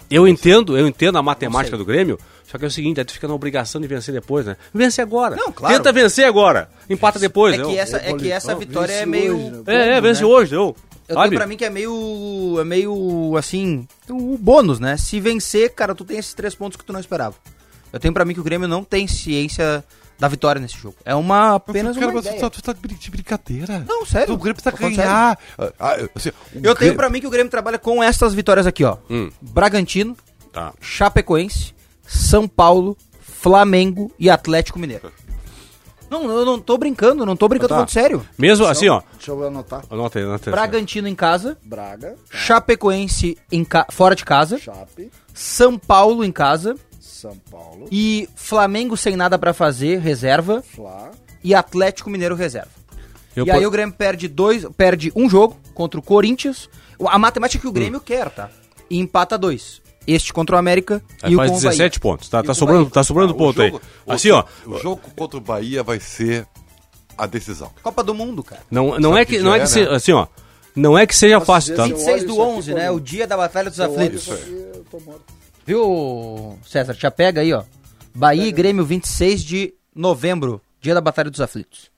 Eu entendo, eu entendo a matemática do Grêmio, só que é o seguinte, aí tu fica na obrigação de vencer depois, né? Vence agora. Não, claro. Tenta vencer agora. Empata depois. É que essa, é que essa vitória é meio. É, é, vence né? hoje, eu. Eu tenho pra mim que é meio. É meio assim. O bônus, né? Se vencer, cara, tu tem esses três pontos que tu não esperava. Eu tenho pra mim que o Grêmio não tem ciência da vitória nesse jogo. É uma apenas Cara, uma ideia. tá, tu tá de brincadeira. Não, sério. O Grêmio precisa Tô falando ganhar. Ah, assim, Eu tenho Grêmio- pra mim que o Grêmio trabalha com essas vitórias aqui, ó. Hum. Bragantino, Tá. Chapecoense, São Paulo, Flamengo e Atlético Mineiro. Não, eu não tô brincando, não tô brincando, tô Tá. falando sério. Mesmo assim, ó. Deixa eu anotar. Anota aí, anota aí. Bragantino em casa, Braga, Chapecoense em ca- fora de casa, Chape, São Paulo em casa São Paulo, e Flamengo sem nada pra fazer, reserva, Fla, e Atlético Mineiro reserva. Eu e aí o Grêmio perde dois, perde um jogo contra o Corinthians. A matemática que o Grêmio quer, tá? E empata dois. Este contra o América Aí e o faz com o Bahia. 17 pontos. Tá, tá sobrando, Bahia. tá sobrando Ah, ponto jogo- aí. o- Assim, ó. O jogo contra o Bahia vai ser a decisão. Copa do Mundo, cara. Não, não Sabe é que, que não é que é, seja, né? assim, ó. Não é que seja Posso fácil, tá? se eu 26 olho do isso aqui, 11, né? O dia da Batalha dos Eu Aflitos. isso aqui, eu tô morto. Viu, César? Já pega aí, ó. Bahia e Grêmio, 26 de novembro. Dia da Batalha dos Aflitos.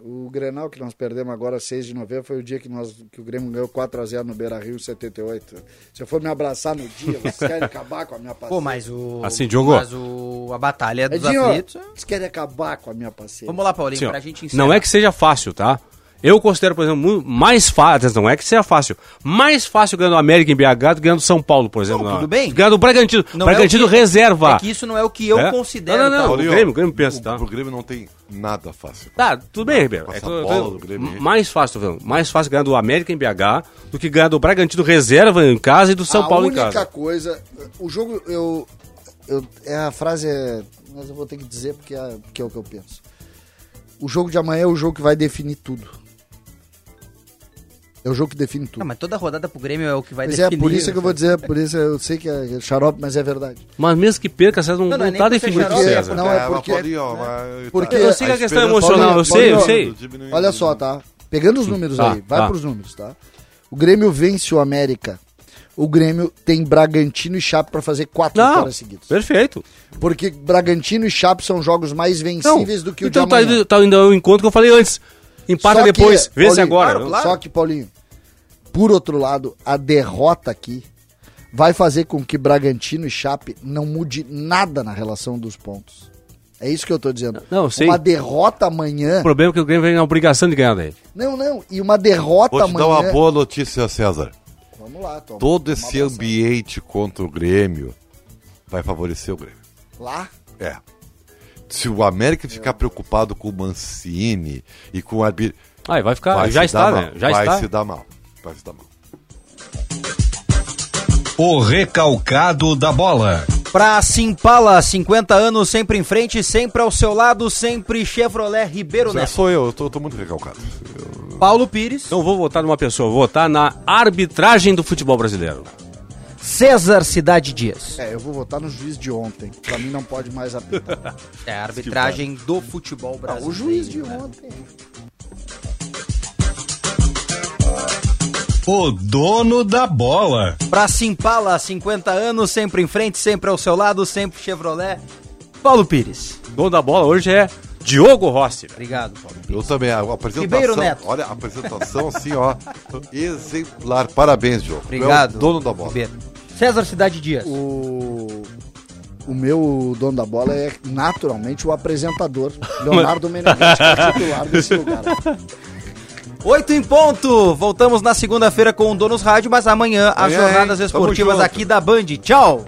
O Grenal que nós perdemos agora, 6 de novembro, foi o dia que, nós, que o Grêmio ganhou 4x0 no Beira Rio em 78. Se eu for me abraçar no dia, vocês [laughs] querem acabar com a minha paciência. Pô, mas o. Assim, Diogo. Mas o. A Batalha dos Edinho, Aflitos. é- vocês querem acabar com a minha paciência. Vamos lá, Paulinho, ó, pra gente encerrar. não é que seja fácil, tá? Eu considero, por exemplo, mais fácil, não é que seja fácil, mais fácil ganhar do América em BH do que ganhar do São Paulo, por exemplo. Não, tudo bem. Ganhar do Bragantino. Não é Bragantino o que- reserva. É que isso não é o que eu É? considero. Não, não, não. tá? o Grêmio, o Grêmio pensa, o, tá? O Grêmio não tem nada fácil. Tá, tudo bem, Ribeiro. É eu- bola Grêmio mais fácil, tô falando. Mais fácil ganhar do América em BH do que ganhar do Bragantino reserva em casa e do São a Paulo em única casa. coisa, o jogo, eu, eu, é a frase, é, mas eu vou ter que dizer porque é, porque é o que eu penso. O jogo de amanhã é o jogo que vai definir tudo. É o jogo que define tudo. Não, mas toda rodada pro Grêmio é o que vai Mas é, definir. por isso é que eu vou dizer, por isso eu sei que é xarope, mas é verdade. Mas mesmo que perca, César não, Não, não, não é nem tá definido, é César. Não, é mas porque- mas- porque- tá- Eu sei que a questão esperança- emocional, eu sei, eu sei. Olha só, tá? Pegando os números Tá, aí, vai tá. pros números, tá? O Grêmio vence o América. O Grêmio tem Bragantino e Chape pra fazer quatro Não, vitórias seguidas. perfeito. Porque Bragantino e Chape são jogos mais Não, vencíveis do que o então de tá, amanhã. indo- tá indo ao encontro que eu falei antes. Empata que, depois, vence Paulinho, agora. claro, claro. Só que, Paulinho, por outro lado, a derrota aqui vai fazer com que Bragantino e Chape não mude nada na relação dos pontos. É isso que eu tô dizendo. Não, eu sei. Uma derrota amanhã. O problema é que o Grêmio vem na obrigação de ganhar daí. Não, não. E uma derrota Vou te amanhã. dar uma boa notícia, César. Vamos lá, toma. Todo esse ambiente contra o Grêmio vai favorecer o Grêmio. Lá? É. Se o América ficar preocupado com o Mancini e com o arbitro. Ah, vai ficar, vai já está, né? Já vai está. se dar mal. Vai se dar mal. O recalcado da bola. Pra Simpala, 50 anos, sempre em frente, sempre ao seu lado, sempre Chevrolet Ribeiro Já Neto. sou eu, eu tô, tô muito recalcado. Paulo Pires, Não vou votar numa pessoa, vou votar na arbitragem do futebol brasileiro. César Cidade Dias. É, eu vou votar no juiz de ontem. Pra mim não pode mais apitar. [laughs] É a arbitragem do futebol Ah, brasileiro. o juiz de né? ontem. O dono da bola. Pra Simpala, 50 anos, sempre em frente, sempre ao seu lado, sempre Chevrolet. Paulo Pires. Dono da bola hoje é Diogo Rossi. Obrigado, Paulo Pires. Eu também, a apresentação. Ribeiro Neto. Olha, a apresentação assim, ó. [laughs] exemplar. Parabéns, Diogo. Tu é o Obrigado. dono da bola. Ribeiro. César Cidade Dias. O... o meu dono da bola é naturalmente o apresentador, [laughs] Leonardo Meneghetti, que é titular desse lugar. Oito em ponto. Voltamos na segunda-feira com o Donos Rádio, mas amanhã as Amanhã, jornadas esportivas aqui da Band. Tchau.